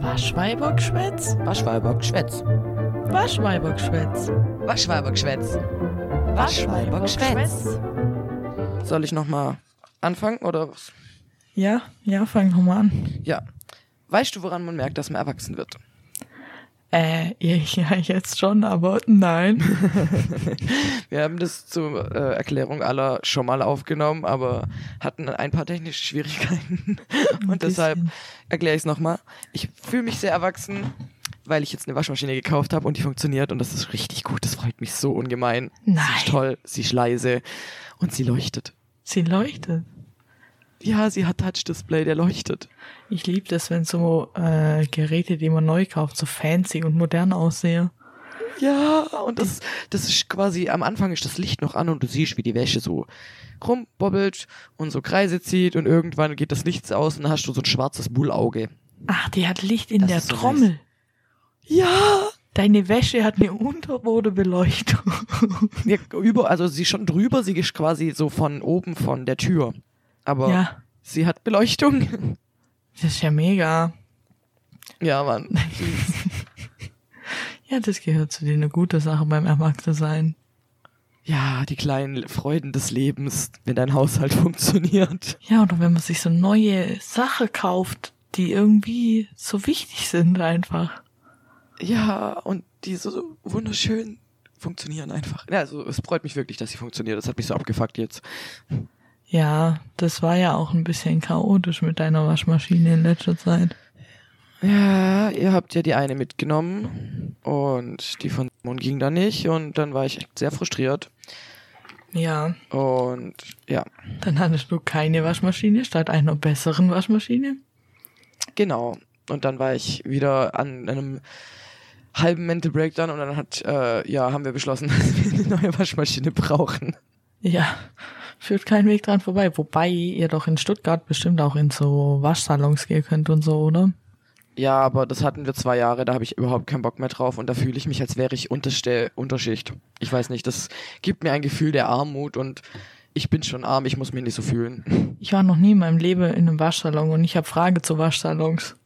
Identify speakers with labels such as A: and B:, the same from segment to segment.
A: Waschweibergschwätz?
B: Waschweibergschwätz.
A: Waschweibergschwätz.
B: Waschweibergschwätz.
A: Waschweibergschwätz.
B: Soll ich nochmal anfangen oder was?
A: Ja, ja, fang nochmal an.
B: Ja. Weißt du, woran man merkt, dass man erwachsen wird?
A: Äh, ja, jetzt schon, aber nein.
B: Wir haben das zur äh, Erklärung aller schon mal aufgenommen, aber hatten ein paar technische Schwierigkeiten. Und deshalb erkläre ich es nochmal. Ich fühle mich sehr erwachsen, weil ich jetzt eine Waschmaschine gekauft habe und die funktioniert und das ist richtig gut. Das freut mich so ungemein. Sie
A: Nein.
B: ist toll, sie ist leise und sie leuchtet.
A: Sie leuchtet.
B: Ja, sie hat Touch-Display, der leuchtet.
A: Ich liebe das, wenn so äh, Geräte, die man neu kauft, so fancy und modern aussehen.
B: Ja, und das, das ist quasi, am Anfang ist das Licht noch an und du siehst, wie die Wäsche so rumbobbelt und so Kreise zieht und irgendwann geht das Licht aus und dann hast du so ein schwarzes Bullauge.
A: Ach, die hat Licht in
B: Das
A: der
B: ist so
A: Trommel.
B: Ja!
A: Deine Wäsche hat eine Unterbodebeleuchtung.
B: ja über, also sie schon drüber, sie ist quasi so von oben von der Tür. Aber
A: ja,
B: sie hat Beleuchtung.
A: das ist ja mega.
B: ja, Mann.
A: Ja, das gehört zu dir eine gute Sache beim Erwachsensein.
B: Ja, die kleinen Freuden des Lebens, wenn dein Haushalt funktioniert.
A: Ja, oder wenn man sich so neue Sachen kauft, die irgendwie so wichtig sind einfach.
B: Ja, und die so wunderschön funktionieren einfach. Ja, also es freut mich wirklich, dass sie funktioniert. Das hat mich so abgefuckt jetzt.
A: Ja, das war ja auch ein bisschen chaotisch mit deiner Waschmaschine in letzter Zeit.
B: Ja, ihr habt ja die eine mitgenommen und die von Simon ging dann nicht und dann war ich echt sehr frustriert.
A: Ja,
B: Und ja,
A: dann hattest du keine Waschmaschine statt einer besseren Waschmaschine.
B: genau. Und dann war ich wieder an einem halben Mental Breakdown und dann hat, äh, ja, haben wir beschlossen, dass wir eine neue Waschmaschine brauchen.
A: Ja, führt kein Weg dran vorbei. Wobei ihr doch in Stuttgart bestimmt auch in so Waschsalons gehen könnt und so, oder?
B: Ja, aber das hatten wir zwei Jahre, da habe ich überhaupt keinen Bock mehr drauf und da fühle ich mich, als wäre ich unterste Unterschicht. Ich weiß nicht, das gibt mir ein Gefühl der Armut und ich bin schon arm, ich muss mich nicht so fühlen.
A: Ich war noch nie in meinem Leben in einem Waschsalon und ich habe Frage zu Waschsalons.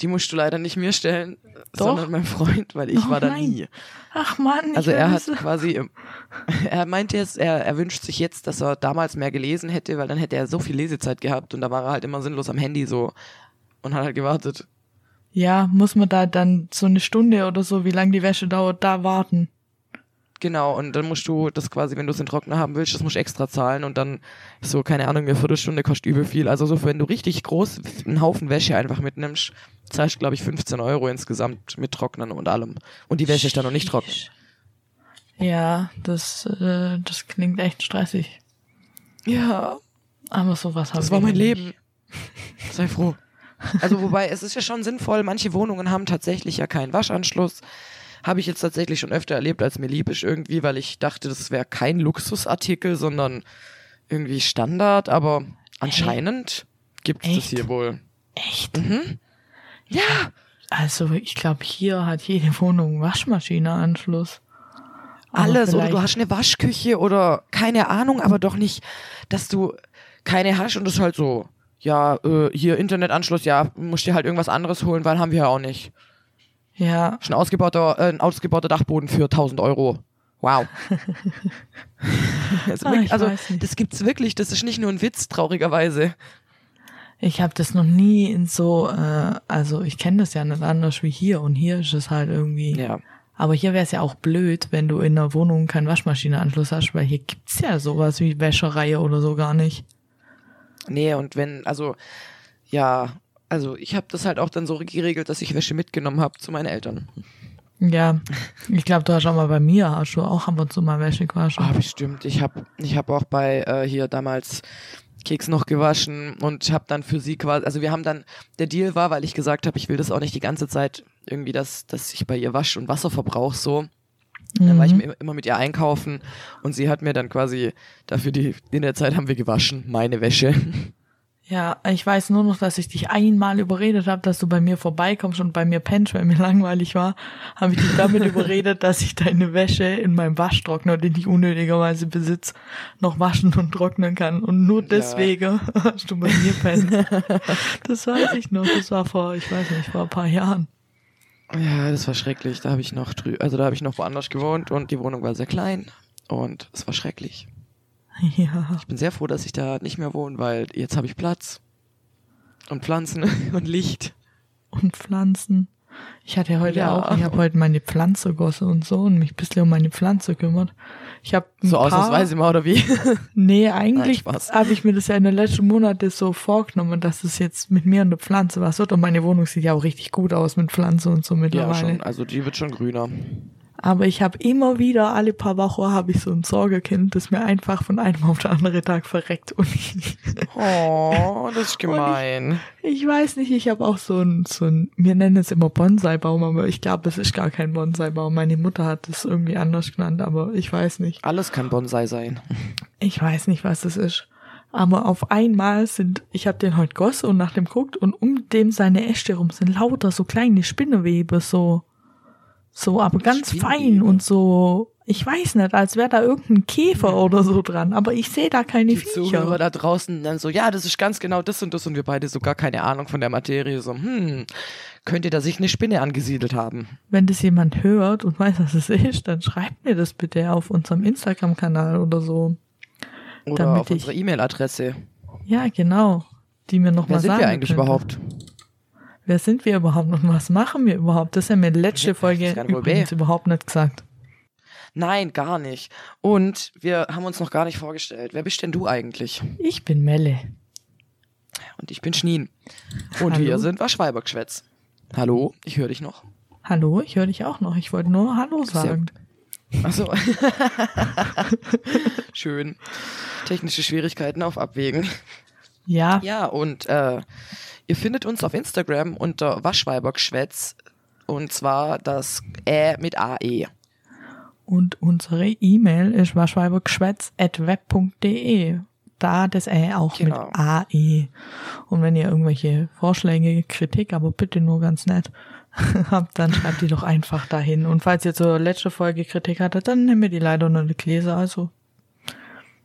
B: Die musst du leider nicht mir stellen,
A: Doch.
B: sondern meinem Freund, weil ich
A: Oh
B: war da
A: nein.
B: nie.
A: Ach ich
B: Also er hat quasi, im- er meinte jetzt, er, er wünscht sich jetzt, dass er damals mehr gelesen hätte, weil dann hätte er so viel Lesezeit gehabt und da war er halt immer sinnlos am Handy so und hat halt gewartet.
A: Ja, muss man da dann so eine Stunde oder so, wie lange die Wäsche dauert, da warten.
B: Genau, und dann musst du das quasi, wenn du es in Trockner haben willst, das musst du extra zahlen und dann so, keine Ahnung, eine Viertelstunde kostet übel viel. Also so, wenn du richtig groß einen Haufen Wäsche einfach mitnimmst, zahlst du, glaube ich, 15 Euro insgesamt mit Trocknern und allem. Und die Wäsche ist dann noch nicht trocken.
A: Ja, das, äh, das klingt echt stressig.
B: Ja,
A: Aber sowas habe
B: das
A: ich
B: war mein. Leben. Sei froh. Also wobei, es ist ja schon sinnvoll, manche Wohnungen haben tatsächlich ja keinen Waschanschluss. Habe ich jetzt tatsächlich schon öfter erlebt, als mir lieb ist irgendwie, weil ich dachte, das wäre kein Luxusartikel, sondern irgendwie Standard, aber anscheinend gibt es das hier wohl.
A: Echt?
B: Mhm. Ja,
A: Also ich glaube, hier hat jede Wohnung Waschmaschine-Anschluss.
B: Alles. Oder du hast eine Waschküche oder keine Ahnung, aber doch nicht, dass du keine hast und das ist halt so, ja, äh, hier Internetanschluss, ja, musst dir halt irgendwas anderes holen, weil haben wir ja auch nicht.
A: Ja,
B: ein ausgebauter, äh, ein ausgebauter Dachboden für 1000 Euro. Wow. also,
A: Ah,
B: wirklich-
A: ich
B: also das gibt's wirklich, das ist nicht nur ein Witz, traurigerweise.
A: ich habe das noch nie in so, äh, also ich kenne das ja nicht anders wie hier und hier ist es halt irgendwie.
B: Ja.
A: Aber hier wäre es ja auch blöd, wenn du in einer Wohnung keinen Waschmaschine-Anschluss hast, weil hier gibt's ja sowas wie Wäscherei oder so gar nicht.
B: Nee, und wenn, also, ja, also ich habe das halt auch dann so geregelt, dass ich Wäsche mitgenommen habe zu meinen Eltern.
A: Ja, ich glaube, du hast auch mal bei mir, hast du auch ab und zu mal Wäsche gewaschen.
B: Ah, bestimmt. Ich habe ich hab auch bei äh, hier damals Keks noch gewaschen und habe dann für sie quasi, also wir haben dann, der Deal war, weil ich gesagt habe, ich will das auch nicht die ganze Zeit irgendwie, dass, dass ich bei ihr Wasch- und Wasserverbrauch so. Dann war ich
A: Mhm.
B: immer- immer mit ihr einkaufen und sie hat mir dann quasi dafür die, in der Zeit haben wir gewaschen, meine Wäsche.
A: Ja, ich weiß nur noch, dass ich dich einmal überredet habe, dass du bei mir vorbeikommst und bei mir pennst, weil mir langweilig war, habe ich dich damit überredet, dass ich deine Wäsche in meinem Waschtrockner, den ich unnötigerweise besitze, noch waschen und trocknen kann. Und nur deswegen ja. hast du bei mir pennt. Das weiß ich noch. Das war vor, ich weiß nicht, vor ein paar Jahren.
B: Ja, das war schrecklich. Da habe ich noch drü also da habe ich noch woanders gewohnt und die Wohnung war sehr klein und es war schrecklich.
A: Ja.
B: Ich bin sehr froh, dass ich da nicht mehr wohne, weil jetzt habe ich Platz. Und Pflanzen und Licht.
A: Und Pflanzen. Ich hatte ja heute ja. auch, ich habe heute meine Pflanze gosse und so und mich ein bisschen um meine Pflanze kümmert. Ich habe
B: So ausnahmsweise mal oder wie?
A: Nee, eigentlich habe ich mir das ja in den letzten Monaten so vorgenommen, dass es jetzt mit mir eine Pflanze was wird und meine Wohnung sieht ja auch richtig gut aus mit Pflanze und so mittlerweile.
B: Ja, schon, also die wird schon grüner.
A: Aber ich habe immer wieder, alle paar Wochen habe ich so ein Sorgekind, das mir einfach von einem auf den anderen Tag verreckt. Und ich,
B: oh, das ist gemein.
A: Ich, ich, weiß nicht, ich habe auch so ein, so ein, wir nennen es immer Bonsai-Baum, aber ich glaube, es ist gar kein Bonsai-Baum. Meine Mutter hat es irgendwie anders genannt, aber ich weiß nicht.
B: Alles kann Bonsai sein.
A: Ich weiß nicht, was das ist. Aber auf einmal sind, ich habe den heute gosse und nach dem guckt und um dem seine Äste rum sind lauter so kleine Spinnewebe, so so, aber ganz fein und so, ich weiß nicht, als wäre da irgendein Käfer oder so dran, aber ich sehe da keine
B: die
A: Viecher.
B: Zuhörer da draußen dann so, ja, das ist ganz genau das und das und wir beide so gar keine Ahnung von der Materie, so, hm, könnte da sich eine Spinne angesiedelt haben.
A: Wenn das jemand hört und weiß, was es ist, dann schreibt mir das bitte auf unserem Instagram-Kanal oder so.
B: Oder auf unsere E-Mail-Adresse.
A: Ja, genau. Die mir noch
B: Wer
A: mal
B: sind
A: sagen
B: wir eigentlich
A: könnte.
B: überhaupt?
A: Wer sind wir überhaupt und was machen wir überhaupt? Das haben wir letzte Folge übrigens überhaupt nicht gesagt.
B: Nein, gar nicht. Und wir haben uns noch gar nicht vorgestellt. Wer bist denn du eigentlich?
A: Ich bin Melle.
B: Und ich bin Schnien. Und
A: Hallo.
B: wir sind Waschweibergeschwätz. Hallo, ich höre dich noch.
A: Hallo, ich höre dich auch noch. Ich wollte nur Hallo sagen.
B: Achso. Schön. Technische Schwierigkeiten auf Abwägen.
A: Ja,
B: Ja, und äh, ihr findet uns auf Instagram unter Waschweibergeschwätz. Und zwar das Ä mit AE.
A: und unsere E-Mail ist waschweibergeschwätz.web.de. Da das Ä auch
B: Genau.
A: mit AE. Und wenn ihr irgendwelche Vorschläge, Kritik, aber bitte nur ganz nett habt, dann schreibt die doch einfach dahin. Und falls ihr zur letzten Folge Kritik hattet, dann nehmen wir die leider nur nicht gelesen. Also,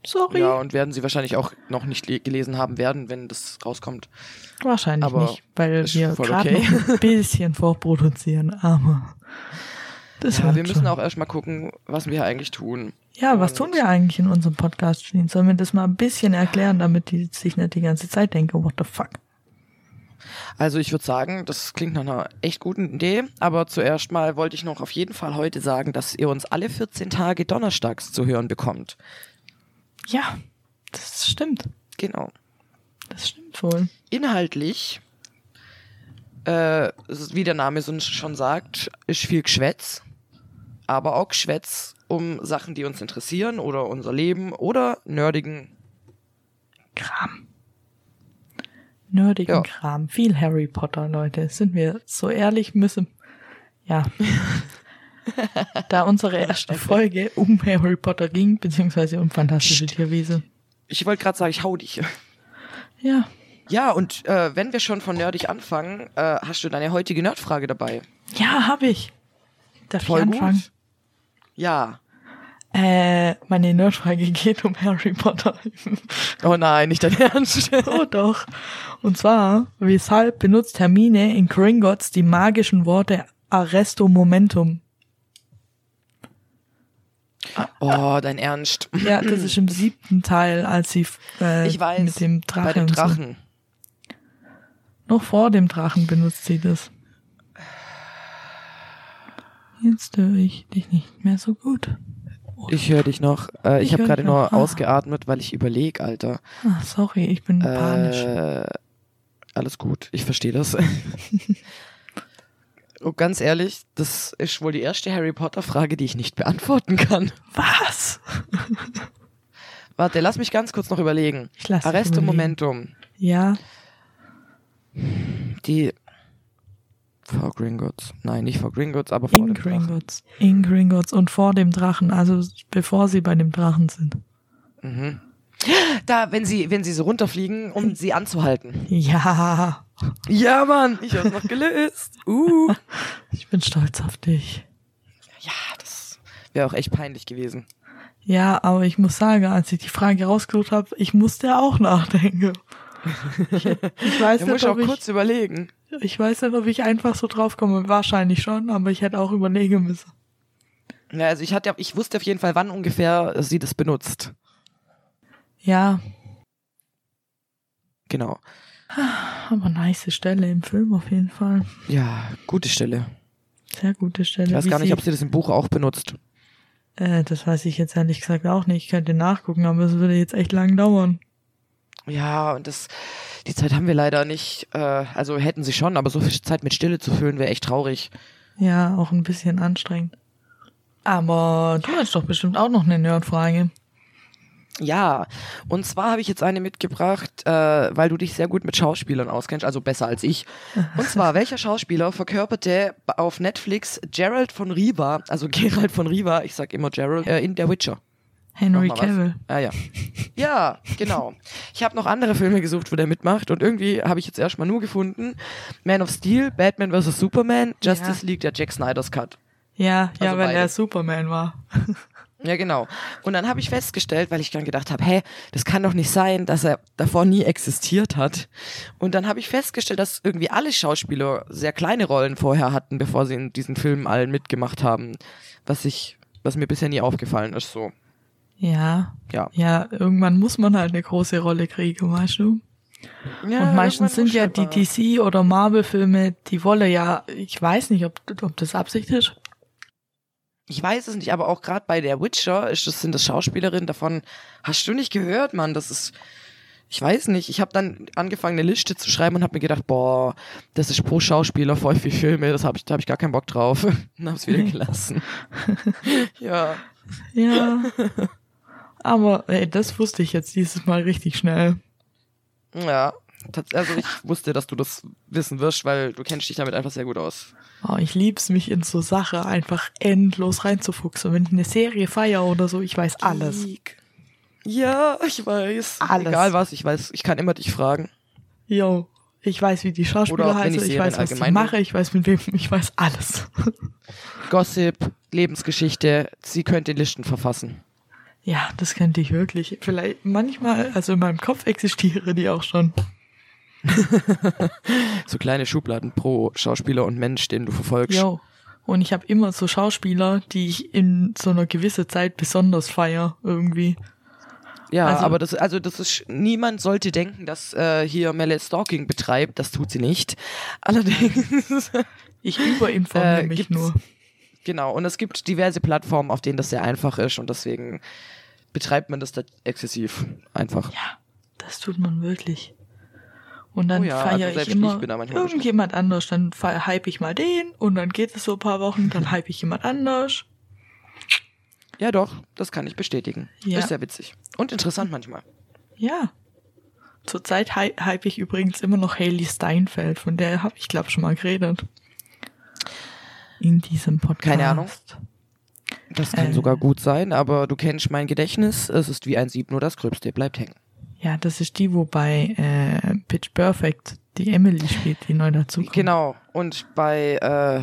A: sorry.
B: Ja, und werden sie wahrscheinlich auch noch nicht le- gelesen haben werden, wenn das rauskommt.
A: Wahrscheinlich
B: aber
A: nicht, weil wir gerade
B: okay.
A: ein bisschen vorproduzieren, aber das
B: Ja, wir müssen
A: schon.
B: auch erstmal gucken, was wir eigentlich tun.
A: Ja, was
B: Und-
A: tun wir eigentlich in unserem Podcast, Janine? Sollen wir das mal ein bisschen erklären, damit die sich nicht die ganze Zeit denken, what the fuck?
B: Also ich würde sagen, das klingt nach einer echt guten Idee, aber zuerst mal wollte ich noch auf jeden Fall heute sagen, dass ihr uns alle 14 Tage donnerstags zu hören bekommt.
A: Ja, das stimmt.
B: Genau.
A: Das stimmt wohl.
B: Inhaltlich, äh, wie der Name so schon sagt, ist viel Geschwätz, aber auch Geschwätz um Sachen, die uns interessieren oder unser Leben oder nerdigen.
A: Kram. Nerdigen
B: Ja.
A: Kram. Viel Harry Potter, Leute. Sind wir so ehrlich, müssen. Ja. da unsere erste Folge um Harry Potter ging, beziehungsweise um fantastische Tierwesen.
B: Ich wollte gerade sagen, ich hau dich.
A: Ja.
B: Ja, und äh, wenn wir schon von nerdig anfangen, äh, hast du deine heutige Nerdfrage dabei.
A: Ja, hab ich. Darf
B: Voll
A: ich anfangen?
B: gut. Ja.
A: Äh, meine Nerdfrage geht um Harry Potter.
B: Oh nein, nicht dein Ernst.
A: oh doch. Und zwar, weshalb benutzt Hermine in Gringotts die magischen Worte Arresto Momentum?
B: Oh, dein Ernst.
A: Ja, das ist im siebten Teil, als sie äh,
B: Ich weiß.
A: mit dem Drachen.
B: Bei dem
A: so-
B: Drachen.
A: Noch vor dem Drachen benutzt sie das. Jetzt höre ich dich nicht mehr so gut.
B: Ich höre dich noch. Äh, ich
A: Ich
B: habe gerade nur
A: Ah.
B: ausgeatmet, weil ich überleg, Alter.
A: Ah, sorry, ich bin panisch.
B: Äh, alles gut, ich verstehe das. oh, ganz ehrlich, das ist wohl die erste Harry Potter Frage, die ich nicht beantworten kann.
A: Was?
B: Warte, lass mich ganz kurz noch überlegen.
A: Ich lass
B: Arresto
A: überlegen.
B: Momentum.
A: Ja,
B: Die vor Gringotts. Nein, nicht vor Gringotts, aber vor
A: in
B: dem Drachen.
A: Gringotts. In Gringotts und vor dem Drachen, also bevor sie bei dem Drachen sind.
B: Mhm. Da, wenn sie, wenn sie so runterfliegen, um sie anzuhalten.
A: Ja,
B: Ja, Mann, ich hab's noch gelöst. Uh.
A: ich bin stolz auf dich.
B: Ja, das wäre auch echt peinlich gewesen.
A: Ja, aber ich muss sagen, als ich die Frage rausgesucht habe, ich musste auch nachdenken. Ich, ich weiß
B: Da muss
A: nicht,
B: ich auch
A: ich,
B: kurz überlegen.
A: ich weiß nicht, ob ich einfach so drauf komme. Wahrscheinlich schon, aber ich hätte auch überlegen müssen.
B: Ja, also ich hatte, ich wusste auf jeden Fall, wann ungefähr sie das benutzt.
A: Ja,
B: Genau.
A: aber nice Stelle im Film auf jeden Fall.
B: Ja, gute Stelle.
A: Sehr gute Stelle.
B: Ich weiß
A: Wie
B: gar nicht, ob sie das im Buch auch benutzt.
A: Äh, das weiß ich jetzt ehrlich gesagt auch nicht. Ich könnte nachgucken, aber es würde jetzt echt lang dauern.
B: Ja, und das, die Zeit haben wir leider nicht. Äh, also hätten sie schon, aber so viel Zeit mit Stille zu füllen, wäre echt traurig.
A: Ja, auch ein bisschen anstrengend. Aber du hast doch bestimmt auch noch eine Nerdfrage.
B: Ja, und zwar habe ich jetzt eine mitgebracht, äh, weil du dich sehr gut mit Schauspielern auskennst, also besser als ich. Und zwar, welcher Schauspieler verkörperte auf Netflix Gerald von Riva, also Gerald von Riva, ich sag immer Gerald, äh, in Der Witcher?
A: Henry? Cavill.
B: Ah ja. Ja, genau. Ich habe noch andere Filme gesucht, wo der mitmacht und irgendwie habe ich jetzt erstmal nur gefunden Man of Steel, Batman vs. Superman, Justice
A: Ja.
B: League, der Jack Snyder's Cut.
A: Ja, ja,
B: Also
A: weil
B: beide.
A: er Superman war.
B: Ja, genau. Und dann habe ich festgestellt, weil ich dann gedacht habe, hä, das kann doch nicht sein, dass er davor nie existiert hat. Und dann habe ich festgestellt, dass irgendwie alle Schauspieler sehr kleine Rollen vorher hatten, bevor sie in diesen Filmen allen mitgemacht haben. Was ich, was mir bisher nie aufgefallen ist, so.
A: Ja.
B: Ja.
A: Ja, irgendwann muss man halt eine große Rolle kriegen, weißt du?
B: ja
A: Und meistens sind ja die DC- oder Marvel-Filme, die wollen ja, ich weiß nicht, ob, ob das Absicht ist.
B: Ich weiß es nicht, aber auch gerade bei der Witcher ist das, sind das Schauspielerinnen davon. Hast du nicht gehört, Mann? Das ist. Ich weiß nicht. Ich habe dann angefangen, eine Liste zu schreiben und habe mir gedacht, boah, das ist pro Schauspieler voll viel Filme. Das habe ich, da habe ich gar keinen Bock drauf. und hab's wieder gelassen. ja.
A: Ja. Aber ey, das wusste ich jetzt dieses Mal richtig schnell.
B: Ja. Also ich wusste, dass du das wissen wirst, weil du kennst dich damit einfach sehr gut aus.
A: Oh, ich lieb's mich in so Sache einfach endlos reinzufuchsen. Wenn ich eine Serie feier oder so, ich weiß alles.
B: Geek. Ja, ich weiß.
A: Alles.
B: Egal was, ich weiß, ich kann immer dich fragen.
A: Yo, ich weiß, wie die Schauspieler heißen, ich
B: Miniserien
A: weiß, was ich mache, ich weiß mit wem, ich weiß alles.
B: Gossip, Lebensgeschichte, sie könnte Listen verfassen.
A: Ja, das könnte ich wirklich. Vielleicht manchmal, also in meinem Kopf existiere die auch schon.
B: So kleine Schubladen pro Schauspieler und Mensch, den du verfolgst.
A: Yo. Und ich habe immer so Schauspieler, die ich in so einer gewissen Zeit besonders feier irgendwie.
B: Ja,
A: Also-
B: aber das, also das ist, niemand sollte denken, dass äh, hier Melle Stalking betreibt. Das tut sie nicht. Allerdings,
A: Ich überinformiere
B: Äh,
A: mich nur.
B: genau. Und es gibt diverse Plattformen, auf denen das sehr einfach ist und deswegen betreibt man das da exzessiv einfach.
A: Ja, das tut man wirklich. Und dann
B: Oh ja,
A: feiere
B: also
A: ich immer
B: ich
A: irgendjemand anders. Dann hype ich mal den und dann geht es so ein paar Wochen, dann hype ich jemand anders.
B: Ja, doch, das kann ich bestätigen.
A: Ja.
B: Ist sehr witzig. Und interessant manchmal.
A: Ja. Zurzeit hy hype ich übrigens immer noch Haley Steinfeld, von der habe ich glaube schon mal geredet. In diesem Podcast.
B: Keine Ahnung. Das kann
A: Äh.
B: sogar gut sein, aber du kennst mein Gedächtnis. Es ist wie ein Sieb, nur das Gröbste bleibt hängen.
A: Ja, das ist die, wo bei äh, Pitch Perfect die Emily spielt, die neu dazukommt.
B: Genau. Und bei, äh,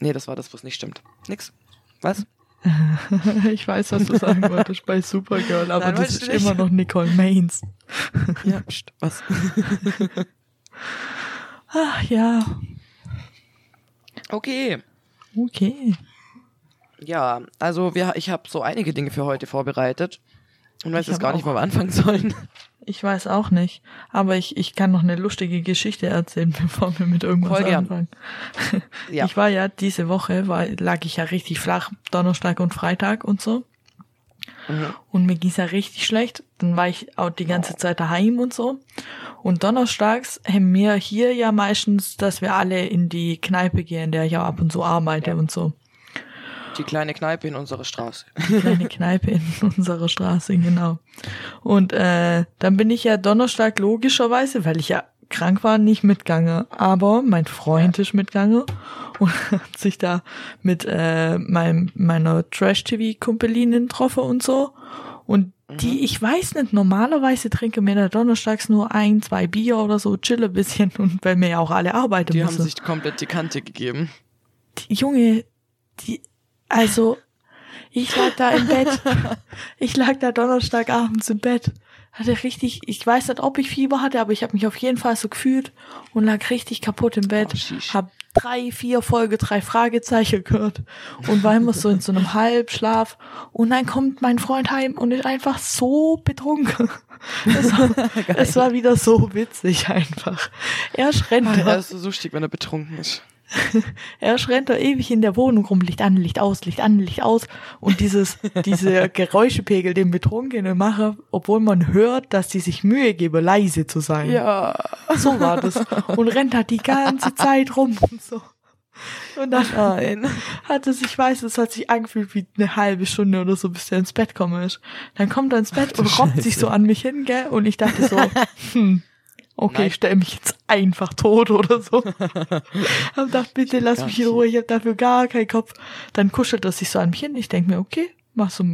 B: nee, das war das, was nicht stimmt. Nix. Was?
A: ich weiß, was du sagen wolltest bei Supergirl, aber
B: Nein,
A: das ist
B: nicht.
A: immer noch Nicole Maines.
B: Ja, pst, was?
A: Ach ja,
B: Okay.
A: okay.
B: Ja, also wir, ich habe so einige Dinge für heute vorbereitet und weiß
A: Ich
B: jetzt gar nicht, wo wir anfangen sollen.
A: Ich weiß auch nicht, aber ich, ich kann noch eine lustige Geschichte erzählen, bevor wir mit irgendwas
B: Voll gern.
A: anfangen.
B: Ja.
A: Ich war ja diese Woche, war, lag ich ja richtig flach, Donnerstag und Freitag und so.
B: Mhm.
A: Und mir ging's ja richtig schlecht. Dann war ich auch die ganze Zeit daheim und so. Und donnerstags haben wir hier ja meistens, dass wir alle in die Kneipe gehen, der ich auch ab und zu arbeite und so.
B: Die kleine Kneipe in unserer Straße.
A: kleine Kneipe in unserer Straße, genau. Und äh, dann bin ich ja Donnerstag logischerweise, weil ich ja krank war, nicht mitgegangen. Aber mein Freund ist mitgegangen und hat sich da mit äh, meinem, meiner Trash-TV-Kumpelinin getroffen und so. Und die, ich weiß nicht, normalerweise trinke mir da donnerstags nur ein, zwei Bier oder so, chille ein bisschen und weil mir ja auch alle arbeiten
B: Die
A: müssen.
B: haben sich komplett die Kante gegeben.
A: die Junge, die, also, ich lag da im Bett. Ich lag da Donnerstagabends im Bett. Hatte richtig, ich weiß nicht, ob ich Fieber hatte, aber ich habe mich auf jeden Fall so gefühlt und lag richtig kaputt im Bett.
B: Oh,
A: hab drei, vier Folge, drei Fragezeichen gehört und war immer so in so einem Halbschlaf. Und dann kommt mein Freund heim und ist einfach so betrunken. Es war, es war wieder so witzig einfach. Er rennt
B: Ah,
A: da
B: Er ist so lustig, wenn er betrunken ist.
A: er rennt da ewig in der Wohnung rum, Licht an, Licht aus, Licht an, Licht aus. Und dieses, diese Geräuschepegel, den Betrunkene mache, obwohl man hört, dass die sich Mühe gebe, leise zu sein.
B: Ja.
A: So war das. Und rennt halt die ganze Zeit rum und so. Und dann
B: Nein.
A: hat es, ich weiß, es hat sich angefühlt wie eine halbe Stunde oder so, bis der ins Bett kommen ist. Dann kommt er ins Bett und robbt sich so an mich hin, gell? Und ich dachte so, hm, okay,
B: Nein.
A: ich stelle mich jetzt einfach tot oder so. hab gedacht, bitte lass mich in Ruhe, ich hab dafür gar keinen Kopf. Dann kuschelt er sich so an mich hin. Ich denk mir, okay, mach so,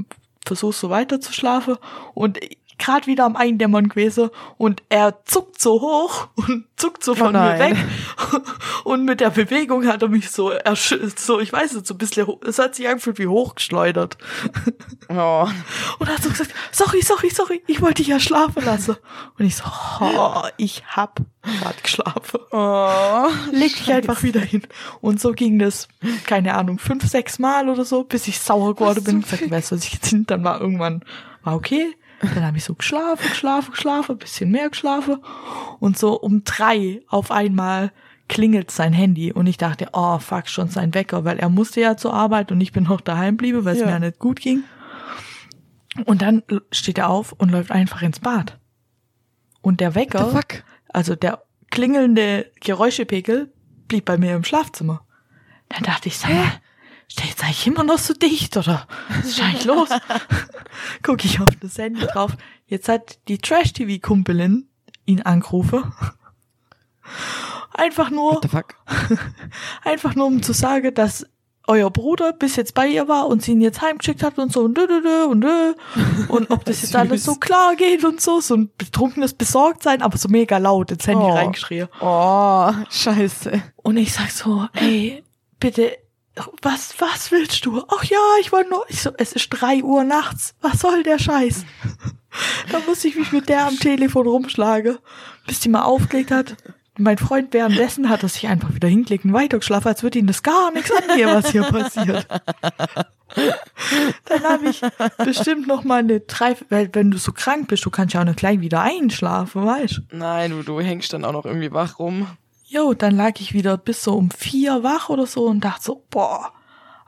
A: versuchst so weiter zu schlafen. Und gerade wieder am Eindämmern gewesen und er zuckt so hoch und zuckt so von mir
B: nein.
A: weg. Und mit der Bewegung hat er mich so, so ich weiß nicht, so ein bisschen, es hat sich angefühlt wie hochgeschleudert.
B: Oh.
A: Und er hat so gesagt, sorry, sorry, sorry, ich wollte dich ja schlafen lassen. Und ich so, oh, ich hab grad geschlafen.
B: Oh.
A: Leg dich einfach wieder hin. Und so ging das, keine Ahnung, fünf, sechs Mal oder so, bis ich sauer geworden bin. Ich gesagt, weißt du, was ich jetzt hin? Dann war irgendwann, war okay. Dann habe ich so geschlafen, geschlafen, geschlafen, bisschen mehr geschlafen. Und so um drei auf einmal klingelt sein Handy. Und ich dachte, oh fuck, schon sein Wecker, weil er musste ja zur Arbeit und ich bin noch daheim bliebe, weil es
B: Ja.
A: mir ja nicht gut ging. Und dann steht er auf und läuft einfach ins Bad. Und der Wecker, also der klingelnde Geräuschepegel blieb bei mir im Schlafzimmer. Dann dachte ich, sag mal, steht jetzt eigentlich immer noch so dicht oder was ist eigentlich los? Guck ich auf das Handy drauf. Jetzt hat die Trash-TV-Kumpelin ihn angerufen. Einfach nur,
B: What the fuck?
A: einfach nur um zu sagen, dass euer Bruder bis jetzt bei ihr war und sie ihn jetzt heimgeschickt hat und so und dö, dö, dö, und dö. und ob das jetzt alles so klar geht und so, so ein betrunkenes Besorgtsein, aber so mega laut ins Handy
B: Oh.
A: reingeschrien.
B: Oh, scheiße.
A: Und ich sag so, ey, bitte, was, was willst du? Ach ja, ich wollte nur, ich so, es ist drei Uhr nachts. Was soll der Scheiß? da musste ich mich mit der am Telefon rumschlagen, bis die mal aufgelegt hat. Mein Freund währenddessen hat er sich einfach wieder hingelegt und weitergeschlafen, als würde ihm das gar nichts angehen, was hier passiert. Dann habe ich bestimmt noch mal eine drei, weil wenn du so krank bist, du kannst ja auch nicht gleich wieder einschlafen, weißt du?
B: Nein, du, du hängst dann auch noch irgendwie wach rum.
A: Jo, dann lag ich wieder bis so um vier wach oder so und dachte so, boah,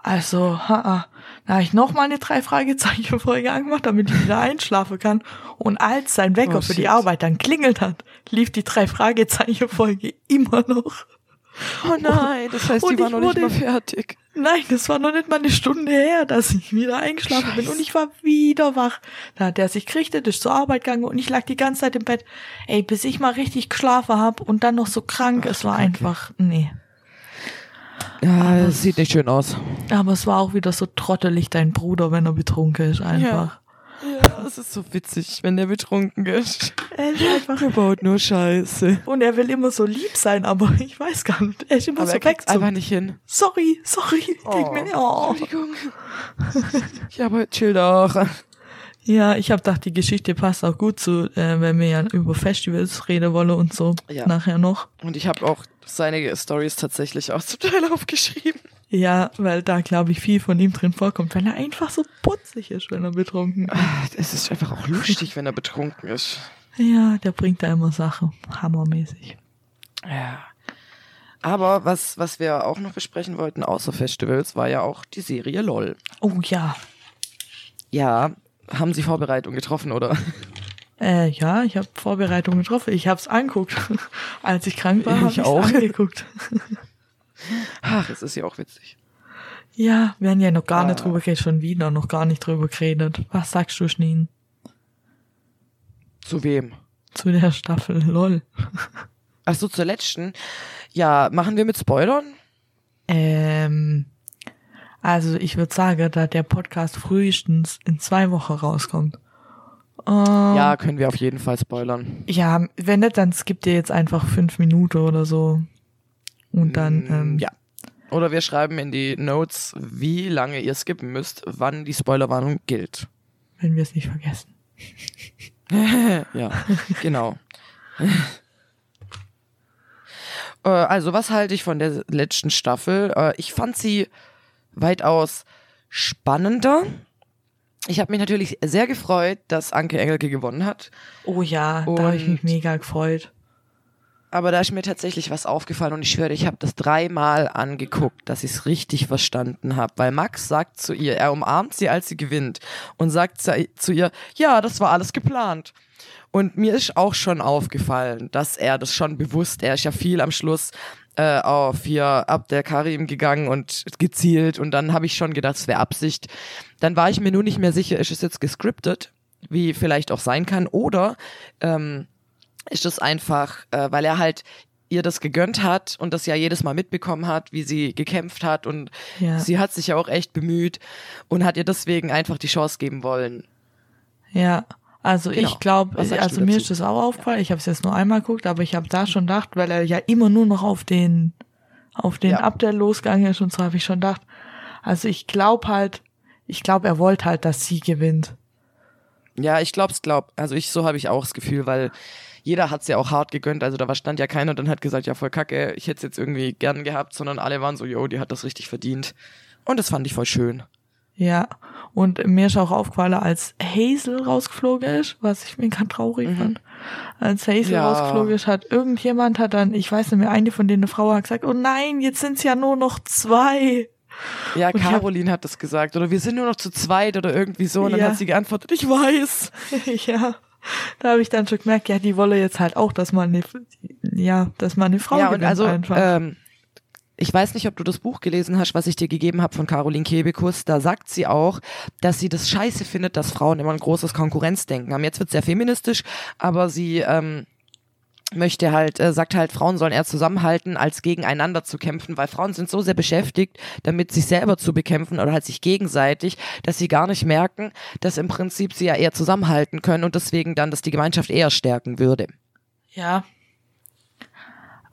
A: also, haha. Da habe ich noch mal eine drei Fragezeichen Folge angemacht, damit ich wieder einschlafen kann. Und als sein Wecker
B: Oh,
A: für die. Arbeit dann klingelt hat, lief die drei Fragezeichen Folge immer noch.
B: Oh nein, das heißt,
A: Und
B: die war noch nicht mal fertig.
A: Nein, das war noch nicht mal eine Stunde her, dass ich wieder eingeschlafen bin und ich war wieder wach. Da hat er sich gerichtet, ist zur Arbeit gegangen und ich lag die ganze Zeit im Bett. Ey, bis ich mal richtig geschlafen hab und dann noch so krank, es war einfach, nee.
B: Ja, das sieht nicht schön aus.
A: Aber es war auch wieder so trottelig, dein Bruder, wenn er betrunken ist, einfach.
B: Ja, das ist so witzig, wenn der betrunken ist.
A: Er ist einfach
B: Er baut nur Scheiße.
A: und er will immer so lieb sein, aber ich weiß gar nicht. Er ist immer
B: Aber
A: so weg.
B: einfach nicht hin.
A: sorry, sorry. Ich denk mir, oh.
B: Entschuldigung. Ja, aber chill doch.
A: Ja, ich habe gedacht, die Geschichte passt auch gut zu, äh, wenn wir ja über Festivals reden wollen und so.
B: Ja.
A: Nachher noch.
B: Und ich habe auch seine Stories tatsächlich auch zum Teil aufgeschrieben.
A: Ja, weil da, glaube ich, viel von ihm drin vorkommt, weil er einfach so putzig ist, wenn er betrunken ist.
B: Ah, Es ist einfach auch lustig, wenn er betrunken ist.
A: Ja, der bringt da immer Sachen. Hammermäßig.
B: Ja. Aber was, was wir auch noch besprechen wollten, außer Festivals, war ja auch die Serie LOL.
A: Oh ja.
B: Ja, haben Sie Vorbereitung getroffen, oder?
A: Äh, ja, ich habe Vorbereitungen getroffen. Ich habe es angeguckt. Als ich krank war, habe
B: ich
A: ich
B: auch.
A: angeguckt.
B: Ach, es ist ja auch witzig.
A: Ja, wir haben ja noch gar nicht
B: Ah.
A: drüber geredet, schon wieder noch gar nicht drüber geredet. Was sagst du, Schneen,
B: Zu wem?
A: zu der Staffel? Lol.
B: Ach so, zur letzten. Ja, machen wir mit Spoilern?
A: Ähm, also ich würde sagen, da der Podcast frühestens in zwei Wochen rauskommt, Ähm,
B: Ja, können wir auf jeden Fall spoilern.
A: Ja, wenn nicht, dann skippt ihr jetzt einfach fünf Minuten oder so. Und dann, ähm,
B: Mm, ja. Oder wir schreiben in die Notes, wie lange ihr skippen müsst, wann die Spoilerwarnung gilt.
A: wenn wir es nicht vergessen.
B: Ja, genau. Äh, also, was halte ich von der letzten Staffel? Äh, Ich fand sie weitaus spannender. Ich habe mich natürlich sehr gefreut, dass Anke Engelke gewonnen hat.
A: Oh ja, da habe ich mich
B: Und-
A: mega gefreut.
B: Aber da ist mir tatsächlich was aufgefallen und ich schwöre, ich habe das dreimal angeguckt, dass ich es richtig verstanden habe. Weil Max sagt zu ihr, er umarmt sie, als sie gewinnt und sagt zu ihr, ja, das war alles geplant. Und mir ist auch schon aufgefallen, dass er das schon bewusst, er ist ja viel am Schluss äh, auf hier ab der Karim gegangen und gezielt und dann habe ich schon gedacht, es wäre Absicht. Dann war ich mir nur nicht mehr sicher, ist es jetzt gescriptet, wie vielleicht auch sein kann, oder ähm, ist es einfach, äh, weil er halt ihr das gegönnt hat und das ja jedes Mal mitbekommen hat, wie sie gekämpft hat und
A: Ja.
B: sie hat sich ja auch echt bemüht und hat ihr deswegen einfach die Chance geben wollen.
A: Ja, also
B: Genau.
A: ich glaube, also mir ist das auch aufgefallen. Ich habe es jetzt nur einmal geguckt, aber ich habe da schon gedacht, weil er ja immer nur noch auf den auf den
B: Ja.
A: Abdel losgegangen ist und so habe ich schon gedacht. Also ich glaube halt, ich glaube, er wollte halt, dass sie gewinnt.
B: Ja, ich glaub's, glaub. Also ich, so habe ich auch das Gefühl, weil jeder hat's ja auch hart gegönnt. Also da war stand ja keiner und hat gesagt, ja voll kacke, ich hätte es jetzt irgendwie gern gehabt, sondern alle waren so, yo, die hat das richtig verdient. Und das fand ich voll schön.
A: Ja, und mir ist auch aufgefallen, als Hazel rausgeflogen ist, was ich mir gerade traurig fand. Als Hazel
B: Mhm. Ja.
A: rausgeflogen ist, hat irgendjemand hat dann, ich weiß nicht mehr, eine von denen eine Frau hat gesagt, oh nein, jetzt sind's ja nur noch zwei.
B: Ja,
A: Und ich hab-
B: Caroline hat das gesagt. Oder wir sind nur noch zu zweit oder irgendwie so. Und dann
A: Ja.
B: hat sie geantwortet, ich weiß.
A: ja. Da habe ich dann schon gemerkt, ja, die wolle jetzt halt auch, dass man eine, ja, dass man eine Frau
B: ja, und also,
A: einfach.
B: ähm, ich weiß nicht, ob du das Buch gelesen hast, was ich dir gegeben habe von Caroline Kebekus. Da sagt sie auch, dass sie das scheiße findet, dass Frauen immer ein großes Konkurrenzdenken haben. Jetzt wird sehr feministisch, aber sie ähm, möchte halt, äh, sagt halt, Frauen sollen eher zusammenhalten, als gegeneinander zu kämpfen, weil Frauen sind so sehr beschäftigt, damit sich selber zu bekämpfen oder halt sich gegenseitig, dass sie gar nicht merken, dass im Prinzip sie ja eher zusammenhalten können und deswegen dann, dass die Gemeinschaft eher stärken würde.
A: Ja.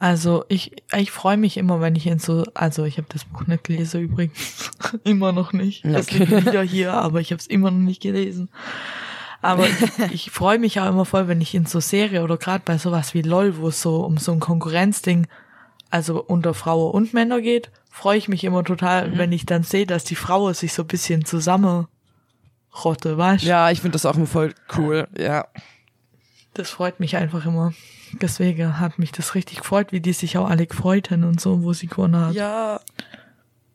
A: Also ich, ich freue mich immer, wenn ich in so, also ich habe das Buch nicht gelesen übrigens, immer noch nicht. Es
B: Okay.
A: liegt wieder hier, aber ich habe es immer noch nicht gelesen. Aber ich, freue mich auch immer voll, wenn ich in so Serie oder gerade bei sowas wie LOL, wo es so um so ein Konkurrenzding, also unter Frauen und Männer geht, freue ich mich immer total, wenn ich dann sehe, dass die Frauen sich so ein bisschen zusammenrotte, weißt du?
B: Ja, ich finde das auch immer voll cool, ja.
A: Das freut mich einfach immer. Deswegen hat mich das richtig gefreut, wie die sich auch alle gefreut haben und so, wo sie gewonnen hat.
B: Ja.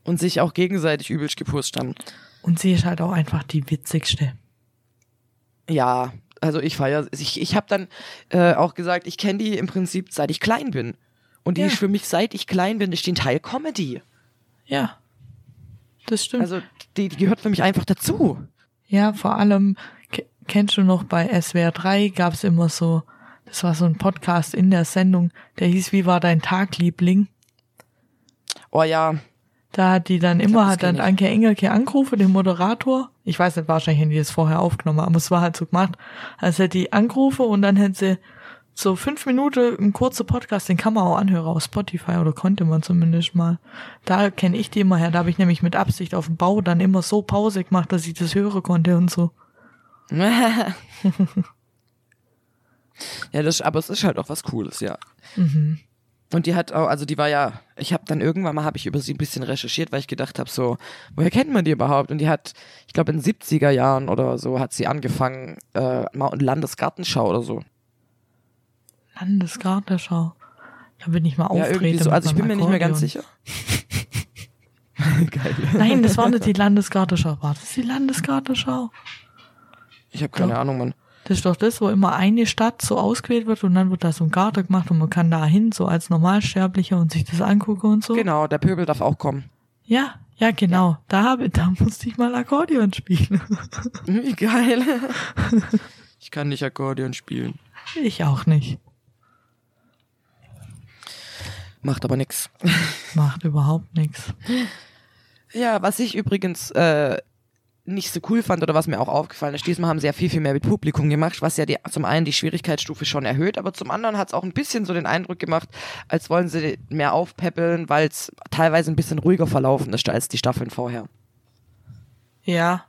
B: Und sich auch gegenseitig übelst gepusht haben.
A: Und sie ist halt auch einfach die witzigste.
B: Ja, also ich feier, ich, ich habe dann äh, auch gesagt, ich kenne die im Prinzip seit ich klein bin. Und die
A: Ja.
B: ist für mich, seit ich klein bin, ist die ein Teil Comedy.
A: Ja. Das stimmt.
B: Also die, die gehört für mich einfach dazu.
A: ja, vor allem, ke- kennst du noch bei SWR 3 gab's immer so, das war so ein Podcast in der Sendung, der hieß Wie war dein Tag, Liebling?
B: Oh ja,
A: Da hat die dann immer,
B: das
A: hat dann
B: ich.
A: Anke Engelke angerufen, den Moderator. Ich weiß nicht, wahrscheinlich haben die das vorher aufgenommen, aber es war halt so gemacht. als hätte die angerufen und dann hätte sie so fünf Minuten ein kurzer Podcast, den kann man auch anhören auf Spotify oder konnte man zumindest mal. Da kenne ich die immer her. Da habe ich nämlich mit Absicht auf dem Bau dann immer so Pause gemacht, dass ich das hören konnte und so.
B: ja, das, aber es ist halt auch was Cooles, ja.
A: Mhm.
B: Und die hat auch, also die war ja, ich habe dann irgendwann mal habe ich über sie ein bisschen recherchiert, weil ich gedacht habe, so, woher kennt man die überhaupt? Und die hat, ich glaube in den 70er Jahren oder so hat sie angefangen, äh, Landesgartenschau oder so.
A: Landesgartenschau. Da bin ich mal
B: Ja,
A: auftreten.
B: so. Also ich bin mir nicht mehr ganz sicher. Geil.
A: Nein, das war nicht die Landesgartenschau. War das die Landesgartenschau?
B: Ich habe keine. Ahnung, Mann.
A: Das ist doch das, wo immer eine Stadt so ausgewählt wird und dann wird da so ein Garten gemacht und man kann da hin, so als Normalsterblicher und sich das angucken und so.
B: Genau, der Pöbel darf auch kommen.
A: Ja, ja, genau. Da habe, da musste ich mal Akkordeon spielen.
B: Wie geil. Ich kann nicht Akkordeon spielen.
A: Ich auch nicht.
B: Macht aber nix.
A: Macht überhaupt nichts.
B: Ja, was ich übrigens äh, nicht so cool fand oder was mir auch aufgefallen ist, diesmal haben sie ja viel, viel mehr mit Publikum gemacht, was ja die, zum einen die Schwierigkeitsstufe schon erhöht, aber zum anderen hat es auch ein bisschen so den Eindruck gemacht, als wollen sie mehr aufpäppeln, weil es teilweise ein bisschen ruhiger verlaufen ist als die Staffeln vorher.
A: Ja.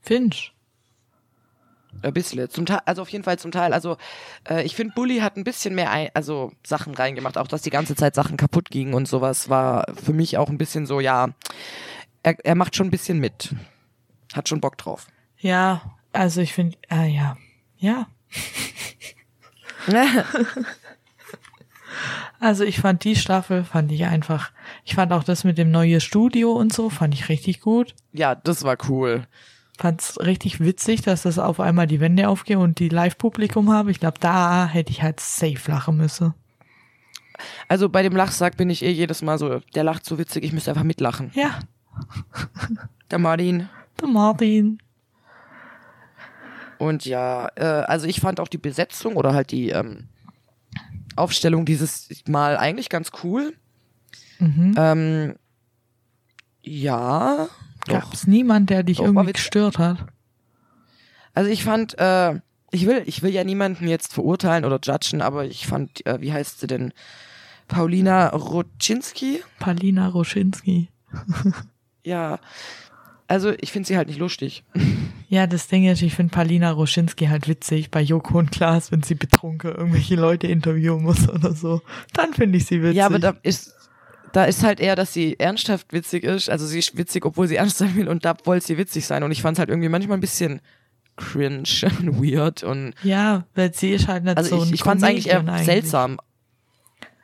A: Finch.
B: Ein bisschen. Zum Teil, also auf jeden Fall zum Teil. Also äh, ich finde, Bully hat ein bisschen mehr ein, also Sachen reingemacht, auch dass die ganze Zeit Sachen kaputt gingen und sowas war für mich auch ein bisschen so, ja, er, er macht schon ein bisschen mit. Hat schon Bock drauf.
A: Ja, also ich finde, äh, ja. Ja. Also ich fand die Staffel, fand ich einfach, ich fand auch das mit dem neuen Studio und so, fand ich richtig gut.
B: ja, das war cool.
A: Fand's richtig witzig, dass das auf einmal die Wände aufgehen und die Live-Publikum habe. Ich glaube, da hätte ich halt safe lachen müssen.
B: Also bei dem Lachsack bin ich eh jedes Mal so, der lacht so witzig, ich müsste einfach mitlachen.
A: Ja,
B: Der Martin.
A: Der Martin.
B: Und ja, äh, also ich fand auch die Besetzung oder halt die ähm, Aufstellung dieses Mal eigentlich ganz cool.
A: Mhm.
B: Ähm, ja, doch.
A: Gab's niemand, der dich
B: Doch,
A: irgendwie gestört hat?
B: Also ich fand, äh, ich will, ich will ja niemanden jetzt verurteilen oder judgen, aber ich fand, äh, wie heißt sie denn? Paulina Rodczynski?
A: Palina Roschinski.
B: Ja. Also ich finde sie halt nicht lustig.
A: Ja, das Ding ist, ich finde Palina Roschinski halt witzig bei Joko und Klaas, wenn sie betrunken irgendwelche Leute interviewen muss oder so. Dann finde ich sie witzig.
B: Ja, aber da ist, da ist halt eher, dass sie ernsthaft witzig ist. Also sie ist witzig, obwohl sie ernst sein will und da wollte sie witzig sein. Und ich fand es halt irgendwie manchmal ein bisschen cringe und weird und
A: ja, weil sie ist halt nicht
B: also
A: so ein
B: ich, ich fand es eigentlich eher
A: Comedian
B: seltsam.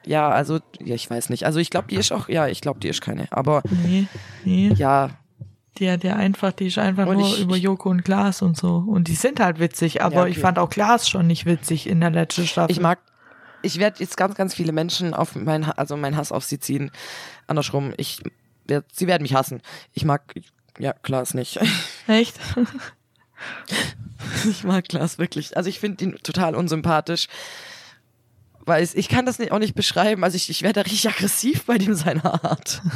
B: Ja, also, ja, ich weiß nicht. Also ich glaube, die ist auch, ja, ich glaube, die ist keine. Aber
A: Nee, nee.
B: ja,
A: Die hat ja einfach, die ist einfach
B: Und
A: nur
B: ich-
A: über Joko und Klaas und so. Und die sind halt witzig, aber
B: Ja, okay.
A: ich fand auch Klaas schon nicht witzig in der letzten Staffel.
B: ich mag, ich werde jetzt ganz, ganz viele Menschen auf mein, also mein Hass auf sie ziehen. Andersrum, ich, sie werden mich hassen. Ich mag, ja, Klaas nicht.
A: Echt?
B: Ich mag Klaas wirklich. Also ich finde ihn total unsympathisch. Weil ich kann das auch nicht beschreiben. Also ich, ich werde da richtig aggressiv bei dem seiner Art.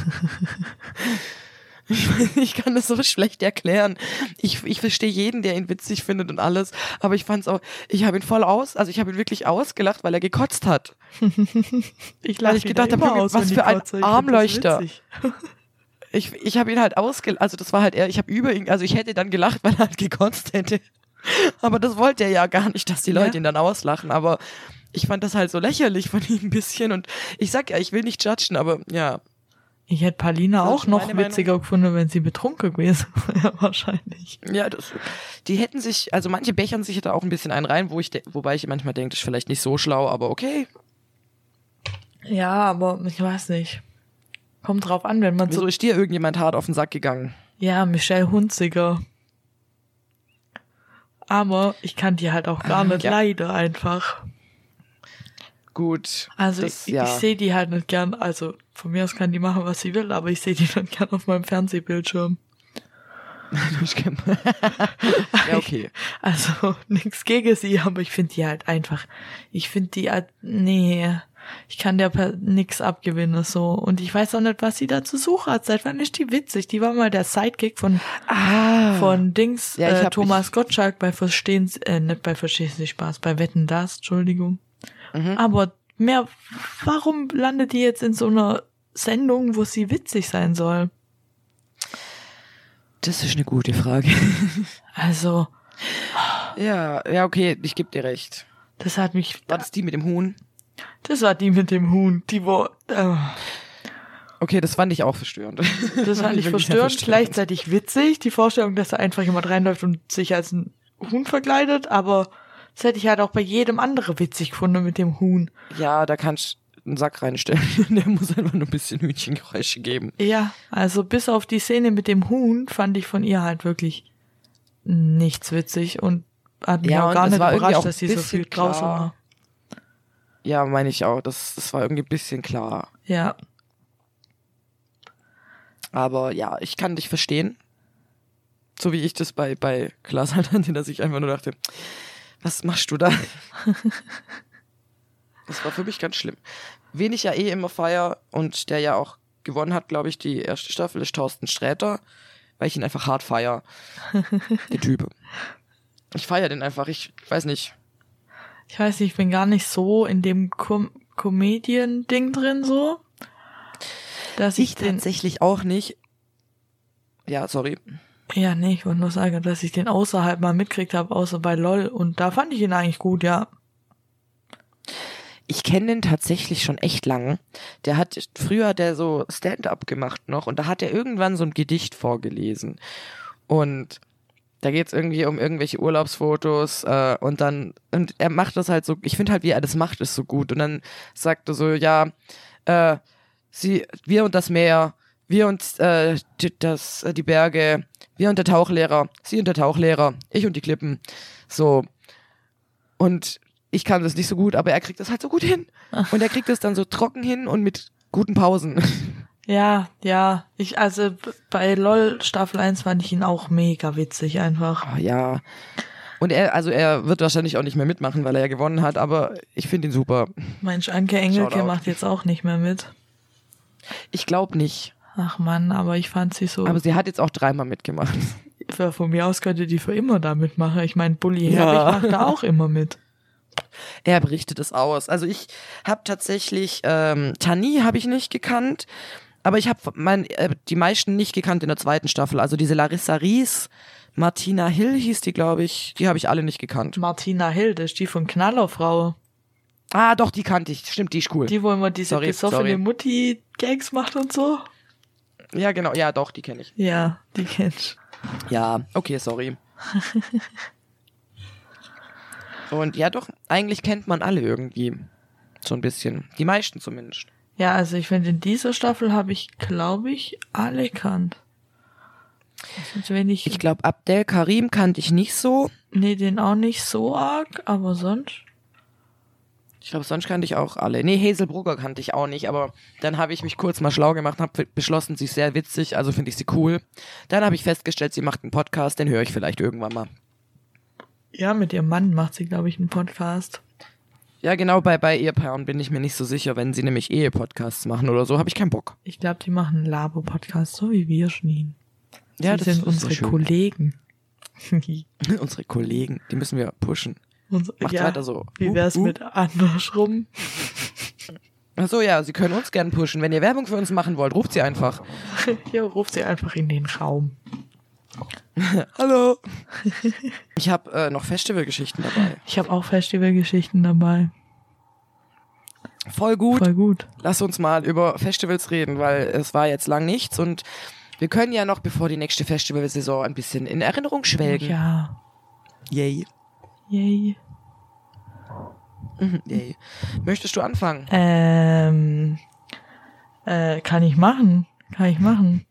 B: Ich, weiß nicht, ich kann das so schlecht erklären. Ich, ich verstehe jeden, der ihn witzig findet und alles. Aber ich fand's auch, ich habe ihn voll aus, also ich habe ihn wirklich ausgelacht, weil er gekotzt hat.
A: Ich
B: Weil ich gedacht habe,
A: aus,
B: was für ein.
A: Ich
B: Armleuchter. Ich, ich habe ihn halt ausgelacht, also das war halt er, ich habe über ihn, also ich hätte dann gelacht, weil er halt gekotzt hätte. Aber das wollte er ja gar nicht, dass die Leute
A: Ja.
B: ihn dann auslachen. Aber ich fand das halt so lächerlich von ihm ein bisschen. Und ich sag ja, ich will nicht judgen, aber ja.
A: Ich hätte
B: ist
A: auch noch
B: meine Meinung.
A: witziger gefunden, wenn sie betrunken gewesen wäre, wahrscheinlich.
B: Ja, das, die hätten sich, also manche bechern sich da auch ein bisschen einen rein, wo ich, wobei ich manchmal denke, das ist vielleicht nicht so schlau, aber okay.
A: Ja, aber ich weiß nicht. Kommt drauf an, wenn man
B: Wieso
A: so.
B: ist dir irgendjemand hart auf den Sack gegangen?
A: Ja, Michelle Hunziger. Aber ich kann die halt auch gar nicht
B: ja.
A: leiden, einfach.
B: Gut.
A: Also
B: das,
A: ich,
B: ja.
A: ich sehe die halt nicht gern, also von mir aus kann die machen, was sie will, aber ich sehe die nicht gern auf meinem Fernsehbildschirm.
B: ja, okay.
A: Also nichts gegen sie, aber ich finde die halt einfach, ich finde die halt, nee, ich kann der nix abgewinnen so und ich weiß auch nicht, was sie da zu suchen hat. Seit wann ist die witzig? Die war mal der Sidekick von
B: Ah.
A: von Dings
B: Ja,
A: äh, Thomas Gottschalk bei Verstehen äh, nicht bei Verstehen Sie Spaß, bei Wetten das, Entschuldigung.
B: Mhm.
A: Aber mehr, warum landet die jetzt in so einer Sendung, wo sie witzig sein soll?
B: Das ist eine gute Frage.
A: Also,
B: ja, ja, okay, ich geb dir recht.
A: das hat mich,
B: War das die mit dem Huhn?
A: das war die mit dem Huhn, die war, äh,
B: Okay, das fand ich auch verstörend.
A: das fand ich
B: sehr
A: verstörend, gleichzeitig witzig, die Vorstellung, dass da einfach jemand reinläuft und sich als ein Huhn verkleidet, aber das hätte ich halt auch bei jedem anderen witzig gefunden mit dem Huhn.
B: Ja, da kannst du einen Sack reinstellen. Der muss einfach nur ein bisschen Hühnchengeräusche geben.
A: Ja, also bis auf die Szene mit dem Huhn fand ich von ihr halt wirklich nichts witzig und hat mich
B: Ja,
A: auch gar nicht überrascht, dass sie so viel
B: klar.
A: war.
B: Ja, meine ich auch. Das, das war irgendwie ein bisschen klar.
A: Ja,
B: Aber ja, ich kann dich verstehen. So wie ich das bei, bei Klaas halt hatte, dass ich einfach nur dachte, was machst du da? Das war für mich ganz schlimm. Wen ich ja eh immer feier und der ja auch gewonnen hat, glaube ich, die erste Staffel ist Thorsten Sträter. weil ich ihn einfach hart feier. Der Typ. Ich feier den einfach, ich weiß nicht.
A: Ich weiß nicht, ich bin gar nicht so in dem Com Comedian-Ding drin so. Dass ich,
B: Ich tatsächlich auch nicht. Ja, sorry.
A: Ja, nee, ich wollte nur sagen, dass ich den außerhalb mal mitkriegt habe, außer bei LOL. Und da fand ich ihn eigentlich gut, ja.
B: Ich kenne den tatsächlich schon echt lang. Der hat früher der so Stand-up gemacht noch und da hat er irgendwann so ein Gedicht vorgelesen. Und da geht's irgendwie um irgendwelche Urlaubsfotos äh, und dann und er macht das halt so. Ich finde halt, wie er das macht, ist so gut. Und dann sagt er so, ja, äh, sie, wir und das Meer, wir und äh, die, das, äh, die Berge, wir und der Tauchlehrer, sie und der Tauchlehrer, ich und die Klippen. So. Und ich kann das nicht so gut, aber er kriegt das halt so gut hin. Und er kriegt das dann so trocken hin und mit guten Pausen.
A: Ja, ja. Ich, also bei LOL Staffel 1 fand ich ihn auch mega witzig einfach.
B: Ah, ja. Und er, also er wird wahrscheinlich auch nicht mehr mitmachen, weil er ja gewonnen hat, aber ich finde ihn super.
A: Mensch, Anke Engelke
B: Shoutout.
A: macht jetzt auch nicht mehr mit.
B: Ich glaube nicht.
A: Ach Mann, aber ich fand sie so.
B: Aber sie hat jetzt auch dreimal mitgemacht.
A: für, von mir aus könnte die für immer da mitmachen. Ich meine, Bully
B: Ja.
A: Herbig macht da auch immer mit.
B: Er berichtet es aus. Also ich habe tatsächlich, ähm, Tani habe ich nicht gekannt, aber ich habe mein, äh, die meisten nicht gekannt in der zweiten Staffel. Also diese Larissa Ries, Martina Hill hieß die, glaube ich, die habe ich alle nicht gekannt.
A: Martina Hill, das ist die von Knallerfrau.
B: Ah, doch, die kannte ich. Stimmt, die ist cool.
A: Die, wo immer diese
B: Sorry,
A: besoffene
B: sorry.
A: Mutti-Gags macht und so.
B: Ja, genau. Ja, doch, die kenne ich.
A: Ja, die kennst
B: Ja, okay, sorry. Und ja, doch, eigentlich kennt man alle irgendwie. So ein bisschen. Die meisten zumindest.
A: Ja, also ich finde, in dieser Staffel habe ich, glaube ich, alle kannt. Sind wenig.
B: Ich glaube, Abdel Karim kannte ich nicht so.
A: nee, den auch nicht so arg, aber sonst.
B: Ich glaube, sonst kannte ich auch alle. Nee, Hazel Brugger kannte ich auch nicht, aber dann habe ich mich kurz mal schlau gemacht, habe beschlossen, sie ist sehr witzig, also finde ich sie cool. Dann habe ich festgestellt, sie macht einen Podcast, den höre ich vielleicht irgendwann mal.
A: Ja, mit ihrem Mann macht sie, glaube ich, einen Podcast.
B: Ja, genau, bei, bei Ehepaaren bin ich mir nicht so sicher, wenn sie nämlich Ehe-Podcasts machen oder so, habe ich keinen Bock.
A: Ich glaube, die machen einen Labo-Podcast, so wie wir, Schneen.
B: Ja, das
A: sind unsere
B: so.
A: Kollegen.
B: Unsere Kollegen, die müssen wir pushen.
A: Unser,
B: Macht weiter so.
A: Wie
B: Uh,
A: wär's
B: uh.
A: mit andersrum?
B: Achso, ja, sie können uns gern pushen. Wenn ihr Werbung für uns machen wollt, ruft sie einfach.
A: Ja, ruft sie einfach in den Raum.
B: Hallo. Ich habe äh, noch Festivalgeschichten dabei.
A: Ich habe auch Festivalgeschichten dabei.
B: Voll gut.
A: Voll gut.
B: Lass uns mal über Festivals reden, weil es war jetzt lang nichts und wir können ja noch, bevor die nächste Festivalsaison ein bisschen in Erinnerung schwelgen.
A: Ja.
B: Yay.
A: Yay.
B: Mhm, Yay. Möchtest du anfangen?
A: Ähm, äh, kann ich machen. Kann ich machen.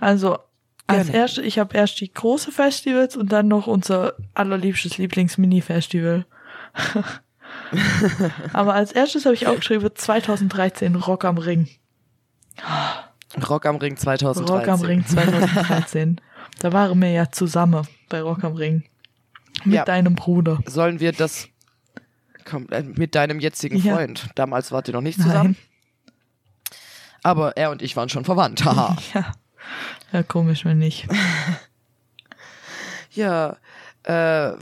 A: Also, als
B: Gerne.
A: erstes, ich habe erst die große Festivals und dann noch unser allerliebstes Lieblings-Mini-Festival. Aber als erstes habe ich aufgeschrieben 2013 Rock am Ring.
B: Rock am Ring 2013.
A: Rock am Ring 2013. da waren wir ja zusammen bei Rock am Ring. Mit
B: Ja.
A: deinem Bruder.
B: Sollen wir das komm, äh, mit deinem jetzigen
A: Ja.
B: Freund? Damals wart ihr noch nicht zusammen, aber er und ich waren schon verwandt. Haha.
A: Ja. Ja, komisch, wenn nicht.
B: ja, äh,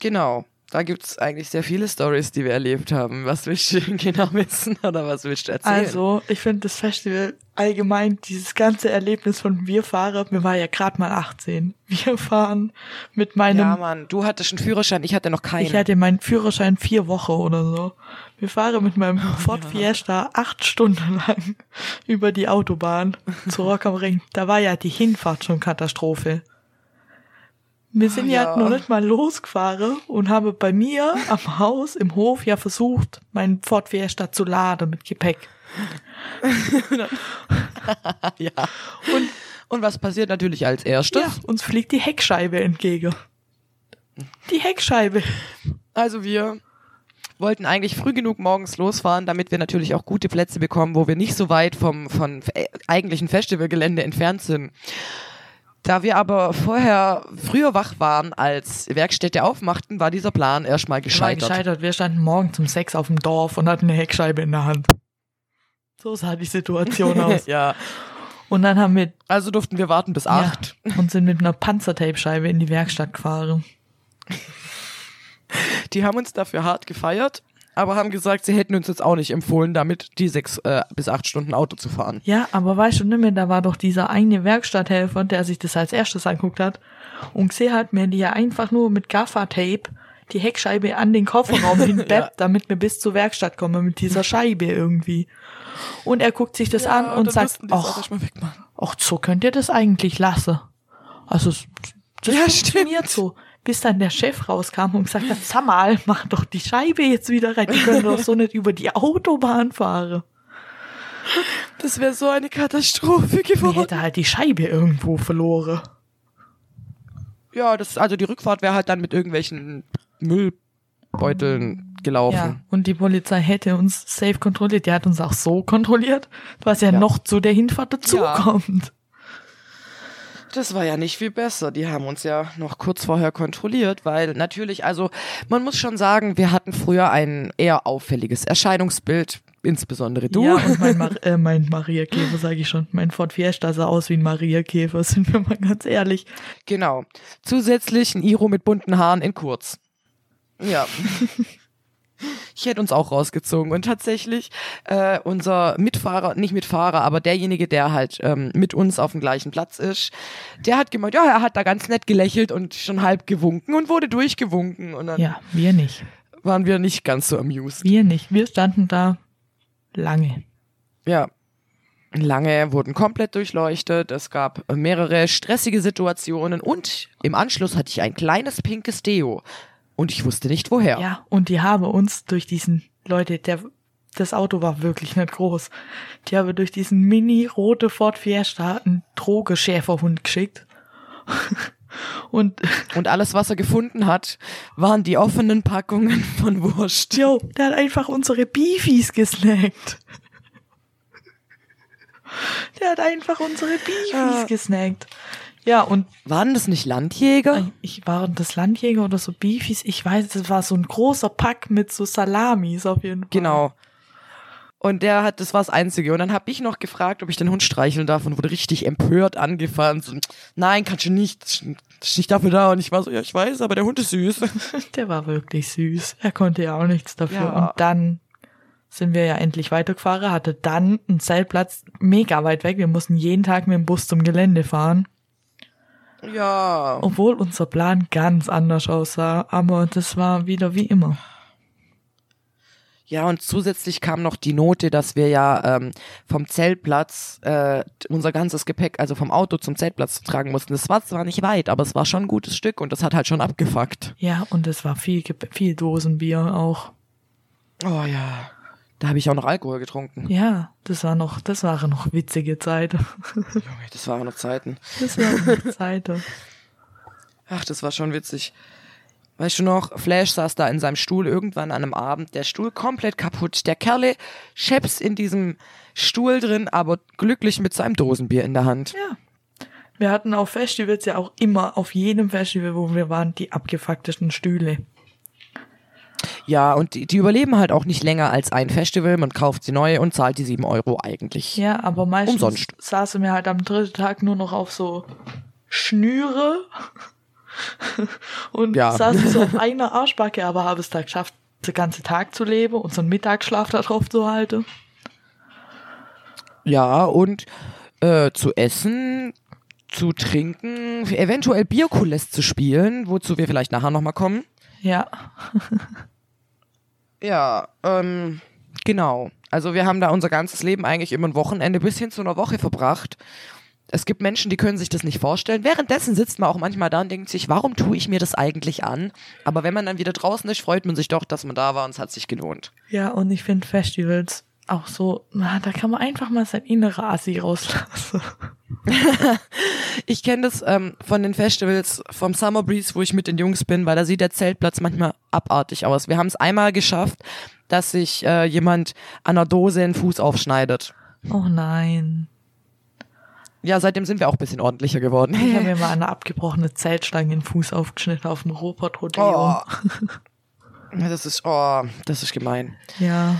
B: genau. Da gibt's eigentlich sehr viele Stories, die wir erlebt haben. Was willst du genau wissen oder was willst du erzählen?
A: Also, ich finde das Festival allgemein, dieses ganze Erlebnis von wir fahren, mir war ja gerade mal 18. Wir fahren mit meinem,
B: ja, Mann, du hattest einen Führerschein, ich hatte noch keinen.
A: ich hatte meinen Führerschein vier Wochen oder so. Wir fahren mit meinem Ford Fiesta acht Stunden lang über die Autobahn zu Rock am Ring. Da war ja die Hinfahrt schon Katastrophe. Wir sind ja,
B: Ja.
A: noch nicht mal losgefahren und habe bei mir am Haus im Hof ja versucht, meinen Ford Fiesta zu laden mit Gepäck.
B: ja. Und, und was passiert natürlich als erstes?
A: Ja, uns fliegt die Heckscheibe entgegen. Die Heckscheibe.
B: Also wir wollten eigentlich früh genug morgens losfahren, damit wir natürlich auch gute Plätze bekommen, wo wir nicht so weit vom von äh, eigentlichen Festivalgelände entfernt sind. Da wir aber vorher früher wach waren, als Werkstätte aufmachten, war dieser Plan erstmal
A: War
B: gescheitert.
A: gescheitert. Wir standen morgen zum Sex auf dem Dorf und hatten eine Heckscheibe in der Hand. So sah die Situation aus.
B: ja.
A: Und dann haben wir
B: Also durften wir warten bis
A: ja,
B: acht.
A: und sind mit einer Panzertape-Scheibe in die Werkstatt gefahren.
B: Die haben uns dafür hart gefeiert, aber haben gesagt, sie hätten uns jetzt auch nicht empfohlen, damit die sechs äh, bis acht Stunden Auto zu fahren.
A: Ja, aber weißt du nicht mehr, da war doch dieser eine Werkstatthelfer, der sich das als erstes anguckt hat und gesehen hat, mir die ja einfach nur mit Gaffertape die Heckscheibe an den Kofferraum hinbeppt,
B: Ja.
A: damit wir bis zur Werkstatt kommen mit dieser Scheibe irgendwie. Und er guckt sich das an und sagt, ach, ach, so könnt ihr das eigentlich lassen. Also, das
B: Ja,
A: funktioniert so. Bis dann der Chef rauskam und gesagt hat, sag mal, mach doch die Scheibe jetzt wieder rein. Die können doch so nicht über die Autobahn fahren.
B: Das wäre so eine Katastrophe
A: Ich
B: geworden.
A: hätte halt die Scheibe irgendwo verloren.
B: Ja, das, also die Rückfahrt wäre halt dann mit irgendwelchen Müllbeuteln gelaufen.
A: Ja, und die Polizei hätte uns safe kontrolliert. Die hat uns auch so kontrolliert, was ja,
B: Ja.
A: noch zu der Hinfahrt dazukommt.
B: Das war ja nicht viel besser. Die haben uns ja noch kurz vorher kontrolliert, weil natürlich, also man muss schon sagen, wir hatten früher ein eher auffälliges Erscheinungsbild, insbesondere du.
A: Ja, und mein, Mar äh, mein Maria-Käfer, sage ich schon. Mein Ford Fiesta sah aus wie ein Maria-Käfer, sind wir mal ganz ehrlich.
B: Genau. Zusätzlich ein Iro mit bunten Haaren in kurz. Ja. Ich hätte uns auch rausgezogen. Und tatsächlich, äh, unser Mitfahrer, nicht Mitfahrer, aber derjenige, der halt ähm, mit uns auf dem gleichen Platz ist, der hat gemeint, ja, er hat da ganz nett gelächelt und schon halb gewunken und wurde durchgewunken. Und dann
A: Ja, wir nicht.
B: waren wir nicht ganz so amused.
A: Wir nicht. Wir standen da lange.
B: Ja. Lange wurden komplett durchleuchtet. Es gab mehrere stressige Situationen und im Anschluss hatte ich ein kleines pinkes Deo. Und ich wusste nicht woher.
A: Ja, und die haben uns durch diesen, Leute, der, das Auto war wirklich nicht groß. Die haben durch diesen mini-rote Ford Fiesta einen Drogeschäferhund geschickt. und,
B: Und alles, was er gefunden hat, waren die offenen Packungen von Wurst.
A: jo, der hat einfach unsere Beefies gesnackt. Der hat einfach unsere Beefies
B: Ja.
A: gesnackt. Ja, und
B: Waren das nicht Landjäger?
A: ich war das Landjäger oder so Beefies, ich weiß, das war so ein großer Pack mit so Salamis auf jeden Fall.
B: Genau. Und der hat, das war das Einzige. Und dann habe ich noch gefragt, ob ich den Hund streicheln darf und wurde richtig empört angefahren. So, nein, kannst du nicht. Das ist nicht dafür da. Und ich war so, ja, ich weiß, aber der Hund ist süß.
A: Der war wirklich süß. Er konnte ja auch nichts dafür.
B: Ja.
A: Und dann sind wir ja endlich weitergefahren, hatte dann einen Zeltplatz mega weit weg. Wir mussten jeden Tag mit dem Bus zum Gelände fahren,
B: Ja.
A: obwohl unser Plan ganz anders aussah. Aber das war wieder wie immer.
B: Ja, und zusätzlich kam noch die Note, dass wir ja ähm, vom Zeltplatz äh, unser ganzes Gepäck, also vom Auto zum Zeltplatz tragen mussten. Das war zwar nicht weit, aber es war schon ein gutes Stück und das hat halt schon abgefuckt.
A: Ja, und es war viel, viel Dosenbier auch.
B: Oh ja. Da habe ich auch noch Alkohol getrunken.
A: Ja, das war noch, das waren noch witzige Zeiten.
B: Junge, das waren noch Zeiten.
A: Das waren noch Zeiten.
B: Ach, das war schon witzig. Weißt du noch, Flash saß da in seinem Stuhl irgendwann an einem Abend, der Stuhl komplett kaputt. Der Kerle scheps in diesem Stuhl drin, aber glücklich mit seinem Dosenbier in der Hand.
A: Ja. Wir hatten auf Festivals ja auch immer, auf jedem Festival, wo wir waren, die abgefucktesten Stühle.
B: Ja, und die, die überleben halt auch nicht länger als ein Festival. Man kauft sie neu und zahlt die sieben Euro eigentlich.
A: Ja, aber meistens
B: Umsonst.
A: saßen wir halt am dritten Tag nur noch auf so Schnüre und
B: Ja.
A: saßen so auf einer Arschbacke, aber habe es da geschafft, den ganzen Tag zu leben und so einen Mittagsschlaf da drauf zu halten.
B: Ja, und äh, zu essen, zu trinken, eventuell Bierkules zu spielen, wozu wir vielleicht nachher nochmal kommen.
A: Ja,
B: Ja, ähm, genau. Also wir haben da unser ganzes Leben eigentlich immer ein Wochenende bis hin zu einer Woche verbracht. Es gibt Menschen, die können sich das nicht vorstellen. Währenddessen sitzt man auch manchmal da und denkt sich, warum tue ich mir das eigentlich an? Aber wenn man dann wieder draußen ist, freut man sich doch, dass man da war und es hat sich gelohnt.
A: ja, und ich finde Festivals auch so, na, da kann man einfach mal sein innerer Assi rauslassen.
B: Ich kenne das ähm, von den Festivals vom Summer Breeze, wo ich mit den Jungs bin, weil da sieht der Zeltplatz manchmal abartig aus. Wir haben es einmal geschafft, dass sich äh, jemand an einer Dose den Fuß aufschneidet.
A: Oh nein.
B: Ja, seitdem sind wir auch ein bisschen ordentlicher geworden.
A: Ich habe mir mal eine abgebrochene Zeltstange in den Fuß aufgeschnitten auf dem Robert Rodeo.
B: Oh. Das ist, oh, das ist gemein.
A: Ja.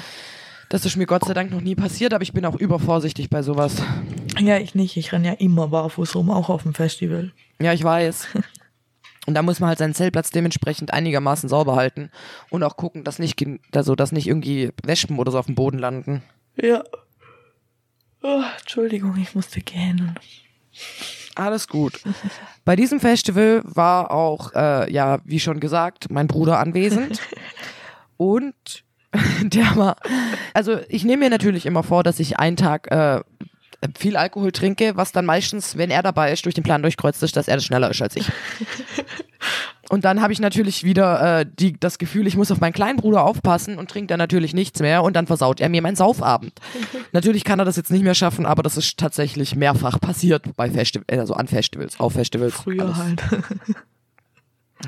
B: Das ist mir Gott sei Dank noch nie passiert, aber ich bin auch übervorsichtig bei sowas.
A: Ja, ich nicht. Ich renn ja immer barfuß rum, auch auf dem Festival.
B: Ja, ich weiß. Und da muss man halt seinen Zeltplatz dementsprechend einigermaßen sauber halten und auch gucken, dass nicht, also, dass nicht irgendwie Wespen oder so auf dem Boden landen.
A: Ja. Oh, Entschuldigung, ich musste gähnen.
B: Alles gut. Bei diesem Festival war auch, äh, ja, wie schon gesagt, mein Bruder anwesend. Und der war, also ich nehme mir natürlich immer vor, dass ich einen Tag äh, viel Alkohol trinke, was dann meistens, wenn er dabei ist, durch den Plan durchkreuzt ist, dass er das schneller ist als ich. Und dann habe ich natürlich wieder äh, die, das Gefühl, ich muss auf meinen kleinen Bruder aufpassen und trinkt dann natürlich nichts mehr und dann versaut er mir meinen Saufabend. natürlich kann er das jetzt nicht mehr schaffen, aber das ist tatsächlich mehrfach passiert bei Festivals, also an Festivals, auf Festivals.
A: Früher
B: Alles.
A: halt.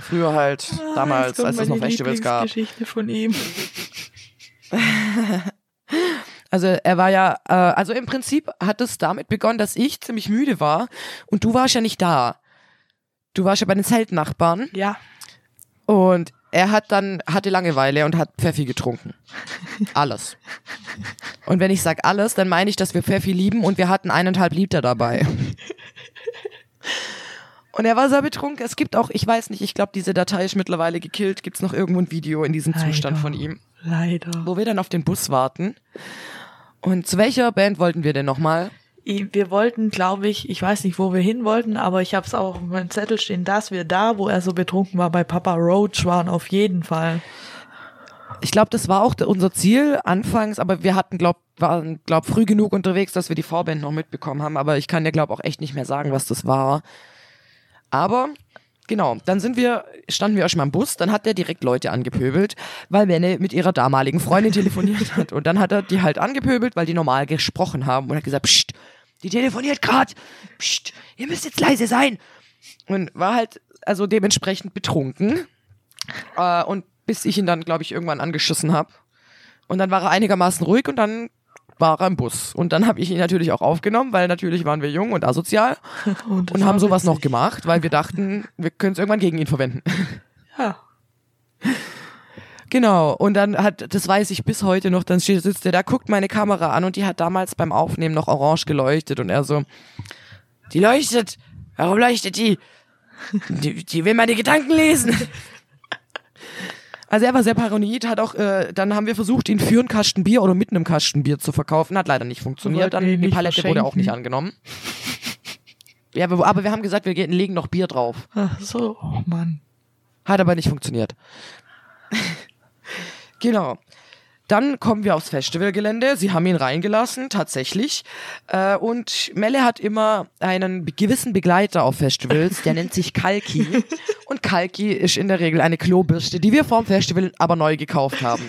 B: Früher halt, damals,
A: Jetzt kommt
B: als es noch Festivals gab.
A: Lieblingsgeschichte von ihm.
B: Also er war ja, äh, also im Prinzip hat es damit begonnen, dass ich ziemlich müde war und du warst ja nicht da. Du warst ja bei den Zeltnachbarn
A: Ja.
B: und er hat dann, hatte Langeweile und hat Pfeffi getrunken. Alles. Und wenn ich sag alles, dann meine ich, dass wir Pfeffi lieben und wir hatten eineinhalb Liter dabei. Und er war sehr betrunken. Es gibt auch, ich weiß nicht, ich glaube, diese Datei ist mittlerweile gekillt. Gibt es noch irgendwo ein Video in diesem Zustand
A: Leider.
B: von ihm?
A: Leider.
B: wo wir dann auf den Bus warten. Und zu welcher Band wollten wir denn nochmal?
A: Wir wollten, glaube ich, ich weiß nicht, wo wir hin wollten, aber ich habe es auch auf meinem Zettel stehen, dass wir da, wo er so betrunken war, bei Papa Roach waren, auf jeden Fall.
B: Ich glaube, das war auch unser Ziel anfangs, aber wir hatten, glaub, waren, glaub, früh genug unterwegs, dass wir die Vorband noch mitbekommen haben. Aber ich kann dir, glaub, auch echt nicht mehr sagen, was das war. Aber genau, dann sind wir, standen wir erstmal im Bus, dann hat der direkt Leute angepöbelt, weil Menne mit ihrer damaligen Freundin telefoniert hat. Und dann hat er die halt angepöbelt, weil die normal gesprochen haben und hat gesagt, pst, die telefoniert grad, pst, ihr müsst jetzt leise sein. Und war halt also dementsprechend betrunken. Äh, und bis ich ihn dann, glaube ich, irgendwann angeschissen habe. Und dann war er einigermaßen ruhig und dann war er im Bus. Und dann habe ich ihn natürlich auch aufgenommen, weil natürlich waren wir jung und asozial
A: Und,
B: und haben sowas noch
A: witzig.
B: gemacht, weil wir dachten, wir können es irgendwann gegen ihn verwenden.
A: Ja.
B: Genau, und dann hat, das weiß ich bis heute noch, dann sitzt er da, guckt meine Kamera an und die hat damals beim Aufnehmen noch orange geleuchtet und er so, die leuchtet, warum leuchtet die? Die, die will meine Gedanken lesen. Also er war sehr paranoid, hat auch, äh, dann haben wir versucht, ihn für einen Kasten Bier oder mit einem Kasten Bier zu verkaufen, hat leider nicht funktioniert, dann die Palette wurde auch nicht angenommen. Ja, aber wir haben gesagt, wir gehen- legen noch Bier drauf.
A: Ach so, oh Mann.
B: Hat aber nicht funktioniert. genau. Dann kommen wir aufs Festivalgelände. Sie haben ihn reingelassen, tatsächlich. Äh, und Melle hat immer einen gewissen Begleiter auf Festivals, der nennt sich Kalki. Und Kalki ist in der Regel eine Klobürste, die wir vorm Festival aber neu gekauft haben.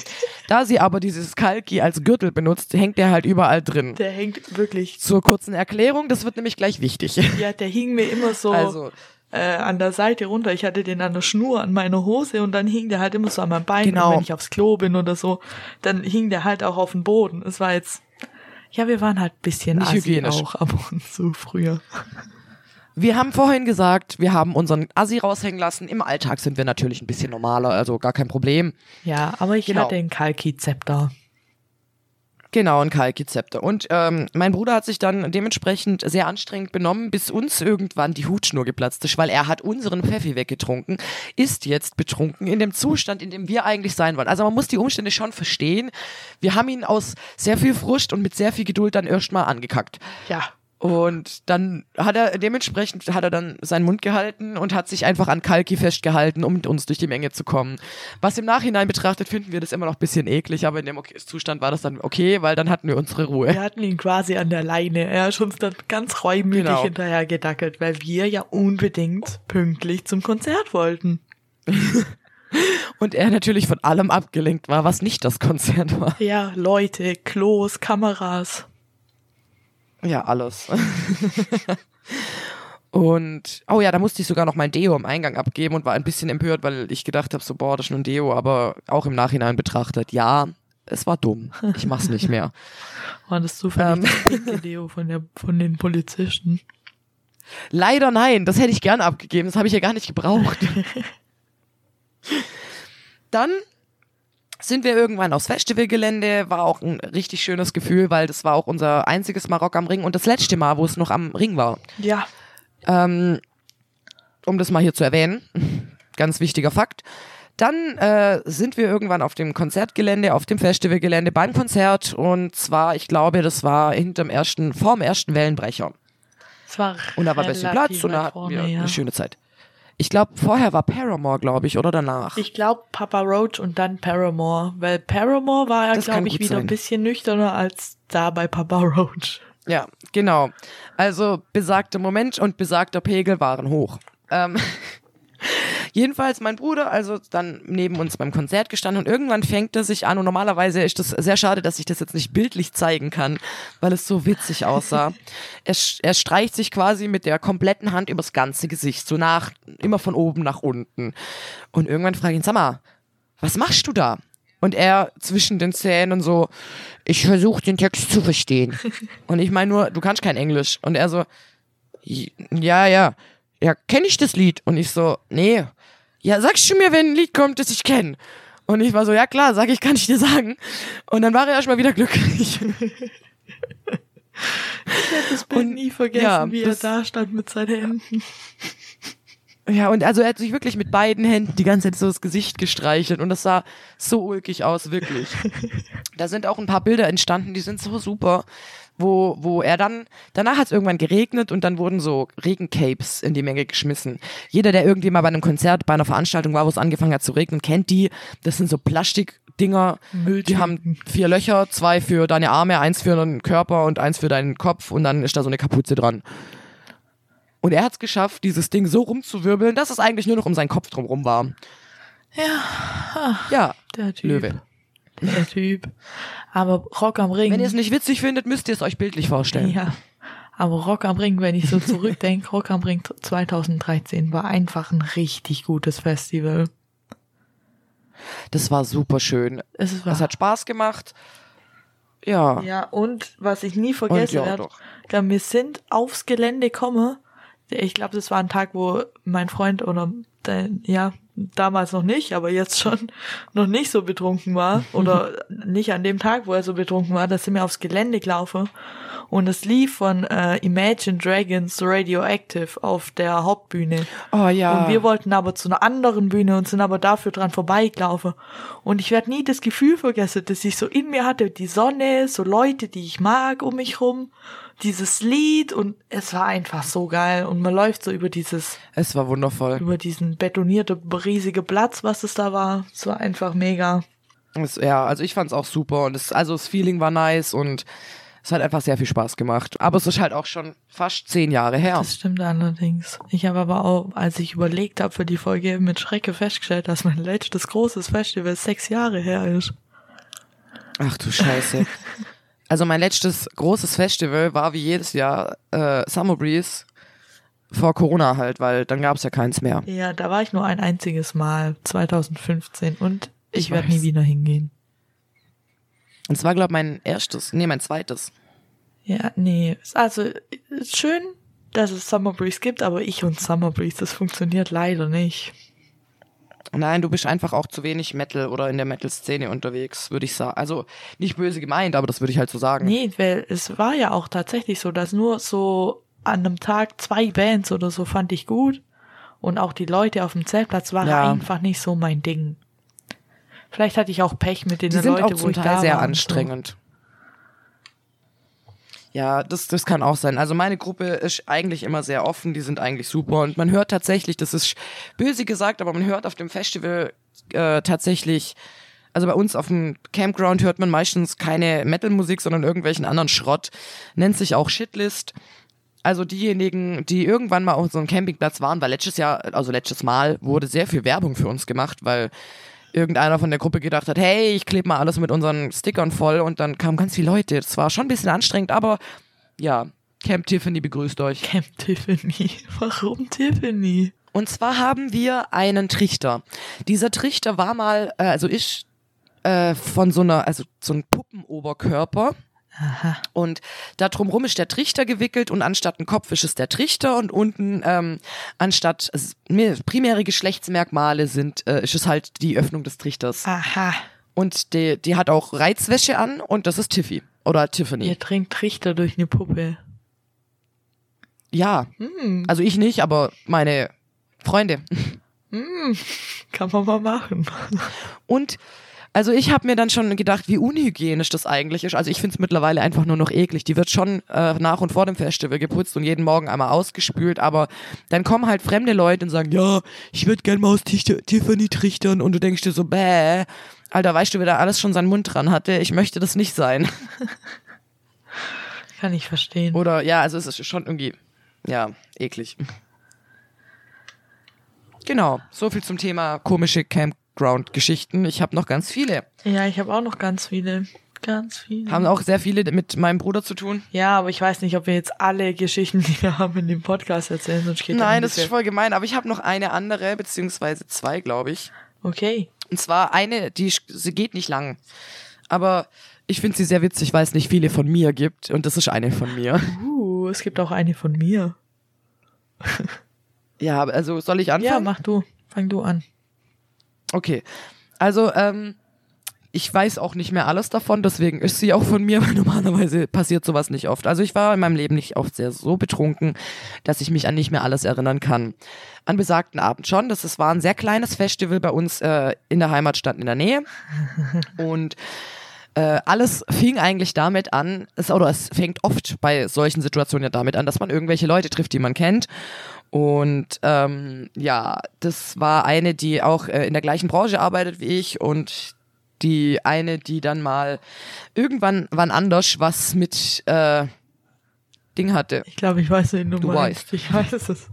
B: Da sie aber dieses Kalki als Gürtel benutzt, hängt er halt überall drin.
A: Der hängt wirklich,
B: Zur kurzen Erklärung, das wird nämlich gleich wichtig.
A: ja, der hing mir immer so
B: Also,
A: äh, an der Seite runter. Ich hatte den an der Schnur an meiner Hose und dann hing der halt immer so an meinem Bein.
B: Genau.
A: Und wenn ich aufs Klo bin oder so, dann hing der halt auch auf dem Boden. Es war jetzt, ja, wir waren halt ein bisschen
B: Nicht hygienisch.
A: auch ab und zu früher.
B: Wir haben vorhin gesagt, wir haben unseren Assi raushängen lassen. Im Alltag sind wir natürlich ein bisschen normaler, also gar kein Problem.
A: Ja, aber ich
B: Genau.
A: hatte den Kalki-Zepter.
B: Genau, ein Kalkizepter. Und ähm, mein Bruder hat sich dann dementsprechend sehr anstrengend benommen, bis uns irgendwann die Hutschnur geplatzt ist, weil er hat unseren Pfeffi weggetrunken, ist jetzt betrunken in dem Zustand, in dem wir eigentlich sein wollen. Also man muss die Umstände schon verstehen. Wir haben ihn aus sehr viel Frust und mit sehr viel Geduld dann erstmal angekackt.
A: Ja.
B: Und dann hat er, dementsprechend hat er dann seinen Mund gehalten und hat sich einfach an Kalki festgehalten, um mit uns durch die Menge zu kommen. Was im Nachhinein betrachtet, finden wir das immer noch ein bisschen eklig, aber in dem Zustand war das dann okay, weil dann hatten wir unsere Ruhe.
A: Wir hatten ihn quasi an der Leine. Er ist uns dann ganz reumütig
B: Genau.
A: hinterher gedackelt, weil wir ja unbedingt pünktlich zum Konzert wollten.
B: Und er natürlich von allem abgelenkt war, was nicht das Konzert war.
A: Ja, Leute, Klos, Kameras.
B: Ja, alles. Und, oh ja, da musste ich sogar noch mein Deo am Eingang abgeben und war ein bisschen empört, weil ich gedacht habe, so, boah, das ist nur ein Deo, aber auch im Nachhinein betrachtet, ja, es war dumm. Ich mach's nicht mehr.
A: War das zufällig
B: Ähm.
A: das pinke Deo von, der, von den Polizisten?
B: Leider nein, das hätte ich gern abgegeben, das habe ich ja gar nicht gebraucht. Dann sind wir irgendwann aufs Festivalgelände, war auch ein richtig schönes Gefühl, weil das war auch unser einziges Mal Rock am Ring und das letzte Mal, wo es noch am Ring war.
A: Ja.
B: Ähm, um das mal hier zu erwähnen, ganz wichtiger Fakt. Dann äh, sind wir irgendwann auf dem Konzertgelände, auf dem Festivalgelände beim Konzert und zwar, ich glaube, das war hinterm ersten, vorm ersten Wellenbrecher.
A: Es war
B: Und da war ein bisschen Platz und da hatten wir
A: ja.
B: eine schöne Zeit. Ich glaube, vorher war Paramore, glaube ich, oder danach.
A: Ich glaube Papa Roach und dann Paramore, weil Paramore war ja, glaube ich, wieder
B: sein.
A: ein bisschen nüchterner als da bei Papa Roach.
B: Ja, genau. Also besagter Moment und besagter Pegel waren hoch. Ähm, jedenfalls mein Bruder, also dann neben uns beim Konzert gestanden und irgendwann fängt er sich an und normalerweise ist das sehr schade, dass ich das jetzt nicht bildlich zeigen kann, weil es so witzig aussah. er, er streicht sich quasi mit der kompletten Hand übers ganze Gesicht, so nach, immer von oben nach unten. Und irgendwann frage ich ihn, sag mal, was machst du da? Und er zwischen den Zähnen so, ich versuche den Text zu verstehen. Und ich meine nur, du kannst kein Englisch. Und er so, ja, ja, ja, kenne ich das Lied? Und ich so, nee. Ja, sagst du mir, wenn ein Lied kommt, das ich kenne? Und ich war so, ja klar, sag ich, kann ich dir sagen. Und dann war er erstmal wieder glücklich.
A: Ich werde das Bild
B: Und,
A: nie vergessen,
B: ja,
A: wie er da stand mit seinen Händen.
B: Ja, und also er hat sich wirklich mit beiden Händen die ganze Zeit so das Gesicht gestreichelt und das sah so ulkig aus, wirklich. da sind auch ein paar Bilder entstanden, die sind so super, wo, wo er dann, danach hat es irgendwann geregnet und dann wurden so Regencapes in die Menge geschmissen. Jeder, der irgendwie mal bei einem Konzert, bei einer Veranstaltung war, wo es angefangen hat zu regnen, kennt die. Das sind so Plastikdinger, die haben vier Löcher, zwei für deine Arme, eins für deinen Körper und eins für deinen Kopf und dann ist da so eine Kapuze dran. Und er hat es geschafft, dieses Ding so rumzuwirbeln, dass es eigentlich nur noch um seinen Kopf drumrum war.
A: Ja,
B: Ja,
A: der Typ.
B: Löwe.
A: Der Typ. Aber Rock am Ring.
B: Wenn ihr es nicht witzig findet, müsst ihr es euch bildlich vorstellen.
A: Ja. Aber Rock am Ring, wenn ich so zurückdenke, Rock am Ring 2013 war einfach ein richtig gutes Festival.
B: Das war super schön.
A: Es war,
B: Es hat Spaß gemacht. Ja.
A: ja, und was ich nie vergessen werde, wir sind aufs Gelände gekommen. Ich glaube, das war ein Tag, wo mein Freund oder der, ja, damals noch nicht, aber jetzt schon noch nicht so betrunken war. Oder nicht an dem Tag, wo er so betrunken war, da sind wir aufs Gelände gelaufen. Und es lief von äh, Imagine Dragons Radioactive auf der Hauptbühne.
B: Oh ja.
A: Und wir wollten aber zu einer anderen Bühne und sind aber dafür dran vorbeigelaufen. Und ich werde nie das Gefühl vergessen, dass ich so in mir hatte, die Sonne, so Leute, die ich mag um mich rum, dieses Lied und es war einfach so geil. Und man läuft so über dieses,
B: es war wundervoll.
A: über diesen betonierten, riesige Platz, was es da war. Es war einfach mega.
B: Es, ja, also ich fand's auch super und es, also das Feeling war nice und es hat einfach sehr viel Spaß gemacht. Aber es ist halt auch schon fast zehn Jahre her.
A: Das stimmt allerdings. Ich habe aber auch, als ich überlegt habe für die Folge, mit Schrecke festgestellt, dass mein letztes großes Festival sechs Jahre her ist.
B: Ach du Scheiße. Also mein letztes großes Festival war wie jedes Jahr äh, Summer Breeze vor Corona halt, weil dann gab's ja keins mehr.
A: Ja, da war ich nur ein einziges Mal, 2015, und ich,
B: Ich
A: werde nie wieder hingehen.
B: Und es war, glaube mein erstes, nee, mein zweites.
A: Ja, nee, also schön, dass es Summer Breeze gibt, aber ich und Summer Breeze, das funktioniert leider nicht.
B: Nein, du bist einfach auch zu wenig Metal oder in der Metal-Szene unterwegs, würde ich sagen. Also nicht böse gemeint, aber das würde ich halt so sagen.
A: Nee, weil es war ja auch tatsächlich so, dass nur so an einem Tag zwei Bands oder so fand ich gut und auch die Leute auf dem Zeltplatz waren
B: Ja.
A: einfach nicht so mein Ding. Vielleicht hatte ich auch Pech mit den
B: Die sind
A: Leuten,
B: auch
A: wo
B: zum Teil sehr anstrengend. Ja, das, das kann auch sein. Also meine Gruppe ist eigentlich immer sehr offen, die sind eigentlich super und man hört tatsächlich, das ist böse gesagt, aber man hört auf dem Festival äh, tatsächlich, also bei uns auf dem Campground hört man meistens keine Metal-Musik, sondern irgendwelchen anderen Schrott. Nennt sich auch Shitlist. Also diejenigen, die irgendwann mal auf einem Campingplatz waren, weil letztes Jahr, also letztes Mal, wurde sehr viel Werbung für uns gemacht, weil irgendeiner von der Gruppe gedacht hat, hey, ich klebe mal alles mit unseren Stickern voll und dann kamen ganz viele Leute. Das war schon ein bisschen anstrengend, aber ja, Camp Tiffany begrüßt euch.
A: Camp Tiffany. Warum Tiffany?
B: Und zwar haben wir einen Trichter. Dieser Trichter war mal, äh, also ist äh, von so einer, also so ein Puppenoberkörper.
A: Aha.
B: Und da drumrum ist der Trichter gewickelt und anstatt ein Kopf ist es der Trichter und unten ähm, anstatt mir- primäre Geschlechtsmerkmale sind, äh, ist es halt die Öffnung des Trichters.
A: Aha.
B: Und die, die hat auch Reizwäsche an und das ist Tiffy. Oder Tiffany.
A: Ihr trinkt Trichter durch eine Puppe.
B: Ja.
A: Hm,
B: Also ich nicht, aber meine Freunde.
A: hm, kann man mal machen.
B: Und also ich habe mir dann schon gedacht, wie unhygienisch das eigentlich ist. Also ich finde es mittlerweile einfach nur noch eklig. Die wird schon äh, nach und vor dem Festival geputzt und jeden Morgen einmal ausgespült, aber dann kommen halt fremde Leute und sagen, ja, ich würde gerne mal aus Tiffany trichtern und du denkst dir so, bäh, Alter, weißt du, wer da alles schon seinen Mund dran hatte? Ich möchte das nicht sein.
A: Kann ich verstehen.
B: Oder ja, also es ist schon irgendwie, ja, eklig. Genau, so viel zum Thema komische Campground-Geschichten. Ich habe noch ganz viele.
A: Ja, ich habe auch noch ganz viele. Ganz viele.
B: Haben auch sehr viele mit meinem Bruder zu tun.
A: Ja, aber ich weiß nicht, ob wir jetzt alle Geschichten, die wir haben, in dem Podcast erzählen, sonst geht
B: Nein, das ist voll gemein, aber ich habe noch eine andere, beziehungsweise zwei, glaube ich.
A: Okay.
B: Und zwar eine, die sie geht nicht lang. Aber ich finde sie sehr witzig, weil es nicht viele von mir gibt. Und das ist eine von mir.
A: Uh, es gibt auch eine von mir.
B: Ja, also soll ich
A: Ja,
B: anfangen?
A: mach du. Fang du an.
B: Okay. Also, ähm, ich weiß auch nicht mehr alles davon, deswegen ist sie auch von mir, weil normalerweise passiert sowas nicht oft. Also ich war in meinem Leben nicht oft sehr so betrunken, dass ich mich an nicht mehr alles erinnern kann. An besagten Abend schon. Das ist, war ein sehr kleines Festival bei uns äh, in der Heimatstadt in der Nähe. Und äh, alles fing eigentlich damit an, es, oder es fängt oft bei solchen Situationen ja damit an, dass man irgendwelche Leute trifft, die man kennt. Und ähm, ja, das war eine, die auch äh, in der gleichen Branche arbeitet wie ich und die eine, die dann mal irgendwann wann anders was mit äh, Ding hatte.
A: Ich glaube, ich weiß, wen du,
B: Du
A: meinst. Ich weiß es.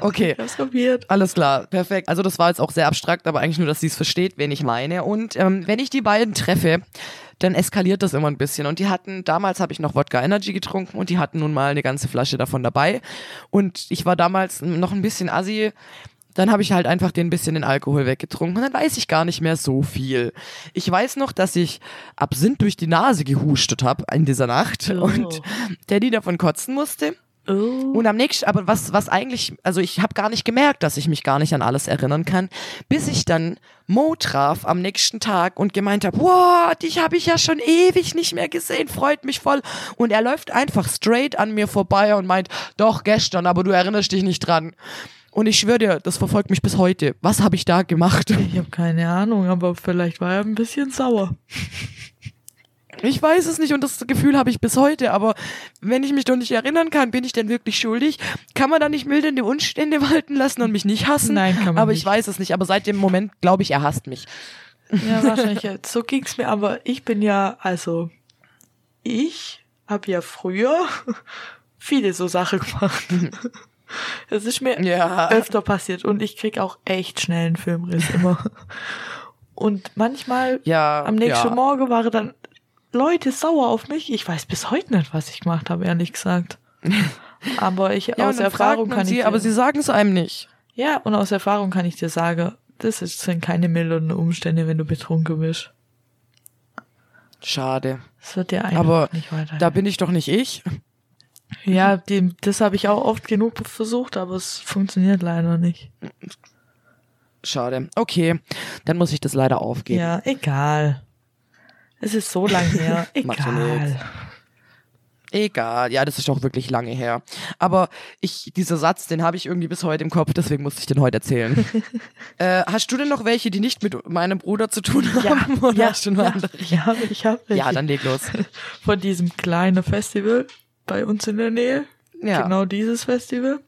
B: Okay.
A: Ich hab's kapiert.
B: Alles klar, perfekt. Also das war jetzt auch sehr abstrakt, aber eigentlich nur, dass sie es versteht, wen ich meine. Und ähm, wenn ich die beiden treffe, dann eskaliert das immer ein bisschen. Und die hatten, damals habe ich noch Wodka Energy getrunken und die hatten nun mal eine ganze Flasche davon dabei. Und ich war damals noch ein bisschen assi. Dann habe ich halt einfach den bisschen den Alkohol weggetrunken und dann weiß ich gar nicht mehr so viel. Ich weiß noch, dass ich Absinth durch die Nase gehustet habe in dieser Nacht
A: Oh.
B: und Daddy davon kotzen musste.
A: Oh.
B: Und am nächsten, aber was, was eigentlich, also ich habe gar nicht gemerkt, dass ich mich gar nicht an alles erinnern kann, bis ich dann Mo traf am nächsten Tag und gemeint habe, wow, dich habe ich ja schon ewig nicht mehr gesehen, freut mich voll. Und er läuft einfach straight an mir vorbei und meint, doch gestern, aber du erinnerst dich nicht dran. Und ich schwöre dir, das verfolgt mich bis heute. Was habe ich da gemacht?
A: Ich habe keine Ahnung, aber vielleicht war er ein bisschen sauer.
B: Ich weiß es nicht und das Gefühl habe ich bis heute, aber wenn ich mich doch nicht erinnern kann, bin ich denn wirklich schuldig? Kann man da nicht mildernde Umstände walten lassen und mich nicht hassen?
A: Nein, kann man
B: Aber
A: nicht.
B: ich weiß es nicht, aber seit dem Moment glaube ich, er hasst mich.
A: Ja, wahrscheinlich. ja. So ging's mir, aber ich bin ja, also, ich habe ja früher viele so Sachen gemacht. Es ist mir
B: Ja.
A: öfter passiert und ich krieg auch echt schnell einen Filmriss immer. Und manchmal
B: Ja,
A: am nächsten
B: ja.
A: Morgen waren dann Leute sauer auf mich. Ich weiß bis heute nicht, was ich gemacht habe, ehrlich gesagt. Aber ich
B: Ja,
A: aus Erfahrung kann
B: sie,
A: ich
B: aber
A: dir,
B: sie sagen es einem nicht.
A: ja und aus Erfahrung kann ich dir sagen, das ist, sind keine mildernden Umstände, wenn du betrunken bist.
B: Schade.
A: Das wird dir einfach
B: Aber
A: nicht weiter.
B: Da bin ich doch nicht ich.
A: ja, dem, das habe ich auch oft genug versucht, aber es funktioniert leider nicht.
B: Schade. Okay, dann muss ich das leider aufgeben.
A: Ja, egal. Es ist so lang her.
B: Ja.
A: Egal.
B: Egal, ja, das ist doch wirklich lange her. Aber ich, dieser Satz, den habe ich irgendwie bis heute im Kopf, deswegen musste ich den heute erzählen. äh, hast du denn noch welche, die nicht mit meinem Bruder zu tun haben? Oder
A: ja,
B: hast du noch
A: ja,
B: andere?
A: ja, ich habe
B: Ja, dann leg los.
A: von diesem kleinen Festival bei uns in der Nähe.
B: Ja.
A: Genau dieses Festival.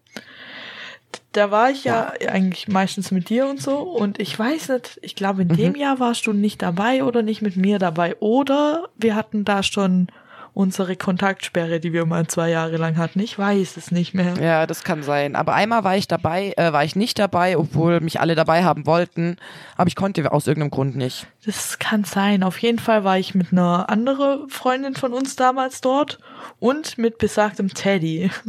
A: Da war ich ja, eigentlich meistens mit dir und so. Und ich weiß nicht, ich glaube, in
B: Mhm.
A: dem Jahr warst du nicht dabei oder nicht mit mir dabei. Oder wir hatten da schon unsere Kontaktsperre, die wir mal zwei Jahre lang hatten. Ich weiß es nicht mehr.
B: Ja, das kann sein. Aber einmal war ich dabei, äh, war ich nicht dabei, obwohl mich alle dabei haben wollten. Aber ich konnte aus irgendeinem Grund nicht.
A: Das kann sein. Auf jeden Fall war ich mit einer anderen Freundin von uns damals dort und mit besagtem Teddy.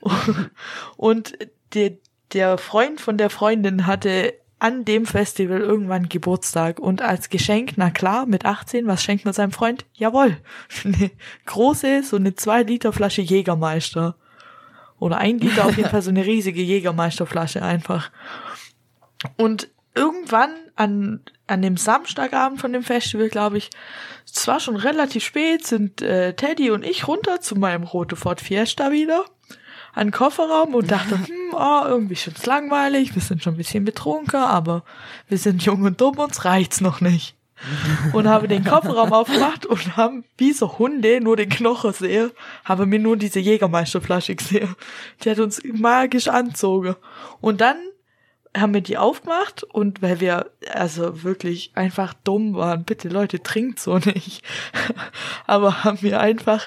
A: Und der, der Freund von der Freundin hatte an dem Festival irgendwann Geburtstag und als Geschenk, na klar, mit 18, was schenkt man seinem Freund? Jawohl, eine große, so eine 2 Liter Flasche Jägermeister. Oder ein Liter auf jeden Fall so eine riesige Jägermeisterflasche einfach. Und irgendwann an an dem Samstagabend von dem Festival, glaube ich, es war schon relativ spät, sind äh, Teddy und ich runter zu meinem rote Ford Fiesta wieder an den Kofferraum und dachte, hm, oh, irgendwie schon langweilig, wir sind schon ein bisschen betrunken, aber wir sind jung und dumm, uns reicht's noch nicht. und habe den Kofferraum aufgemacht und haben wie so Hunde nur den Knochen sehe, habe mir nur diese Jägermeisterflasche gesehen. Die hat uns magisch anzogen. Und dann haben wir die aufgemacht und weil wir also wirklich einfach dumm waren, bitte Leute, trinkt so nicht. aber haben wir einfach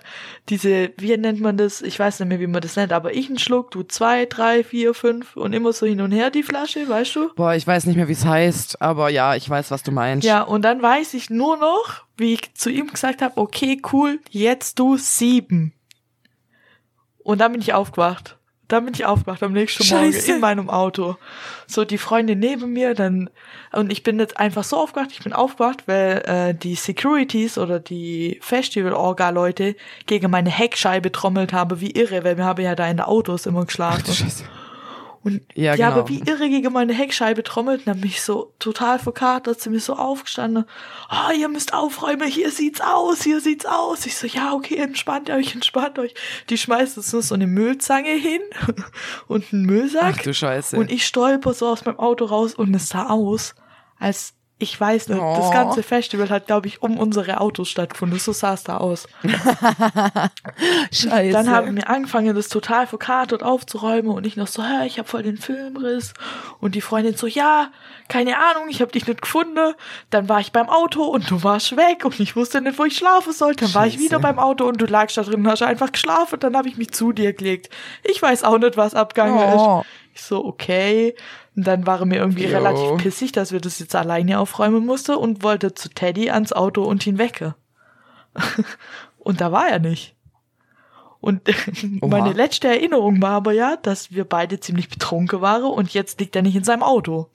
A: diese, wie nennt man das? Ich weiß nicht mehr, wie man das nennt, aber ich einen Schluck, du zwei, drei, vier, fünf und immer so hin und her die Flasche, weißt du?
B: Boah, ich weiß nicht mehr, wie es heißt, aber ja, ich weiß, was du meinst.
A: Ja, und dann weiß ich nur noch, wie ich zu ihm gesagt habe, okay, cool, jetzt du sieben. Und dann bin ich aufgewacht. Dann bin ich aufgewacht am nächsten Morgen
B: Scheiße.
A: in meinem Auto. So die Freundin neben mir, dann und ich bin jetzt einfach so aufgewacht. Ich bin aufgewacht, weil äh, die Securities oder die Festival-Orga-Leute gegen meine Heckscheibe trommelt haben wie irre, weil wir haben ja da in der Autos immer geschlafen.
B: Ach Scheiße.
A: Und
B: Ja,
A: die
B: genau.
A: haben wie irre gegen meine Heckscheibe trommelt und haben mich so total verkatert, sind mir so aufgestanden. Ah, ihr müsst aufräumen, hier sieht's aus, hier sieht's aus. Ich so, ja, okay, entspannt euch, entspannt euch. Die schmeißt uns nur so eine Müllzange hin und einen Müllsack.
B: Ach du Scheiße.
A: Und ich stolper so aus meinem Auto raus und es sah aus, als ich weiß nicht, das
B: Oh.
A: ganze Festival hat, glaube ich, um unsere Autos stattgefunden. So sah es da aus.
B: Scheiße.
A: Dann haben wir angefangen, das total verkartet aufzuräumen und ich noch so, hä, ich habe voll den Filmriss. Und die Freundin so, ja, keine Ahnung, ich habe dich nicht gefunden. Dann war ich beim Auto und du warst weg und ich wusste nicht, wo ich schlafen sollte. Dann war ich
B: Scheiße.
A: wieder beim Auto und du lagst da drin und hast einfach geschlafen. Dann habe ich mich zu dir gelegt. Ich weiß auch nicht, was abgegangen
B: Oh.
A: ist. Ich so, okay. Und dann war er mir irgendwie
B: Jo.
A: relativ pissig, dass wir das jetzt alleine aufräumen mussten und wollte zu Teddy ans Auto und ihn wecke. und da war er nicht. Und meine letzte Erinnerung war aber ja, dass wir beide ziemlich betrunken waren und jetzt liegt er nicht in seinem Auto.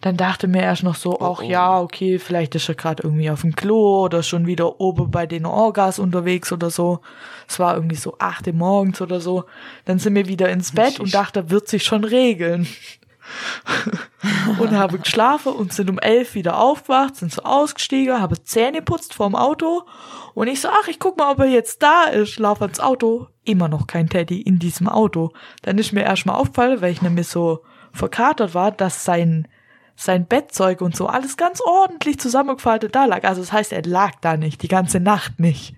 A: Dann dachte mir erst noch so, ach
B: oh.
A: ja, okay, vielleicht ist er gerade irgendwie auf dem Klo oder schon wieder oben bei den Orgas unterwegs oder so. Es war irgendwie so acht Uhr morgens oder so. Dann sind wir wieder ins Bett und dachte, wird sich schon regeln. und habe geschlafen und sind um elf wieder aufgewacht, sind so ausgestiegen, habe Zähne putzt vorm Auto und ich so, ach, ich guck mal, ob er jetzt da ist, lauf ans Auto, immer noch kein Teddy in diesem Auto. Dann ist mir erstmal aufgefallen, weil ich nämlich so verkatert war, dass sein sein Bettzeug und so alles ganz ordentlich zusammengefaltet da lag. Also das heißt, er lag da nicht, die ganze Nacht nicht.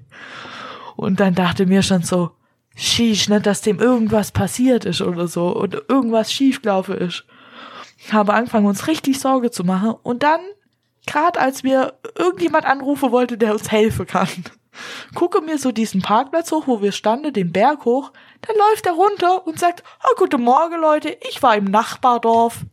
A: Und dann dachte mir schon so, schieß, nicht, dass dem irgendwas passiert ist oder so oder irgendwas schiefgelaufen ist. Habe angefangen, uns richtig Sorge zu machen und dann, gerade als mir irgendjemand anrufen wollte, der uns helfen kann, gucke mir so diesen Parkplatz hoch, wo wir standen, den Berg hoch, dann läuft er runter und sagt, oh, guten Morgen, Leute, ich war im Nachbardorf.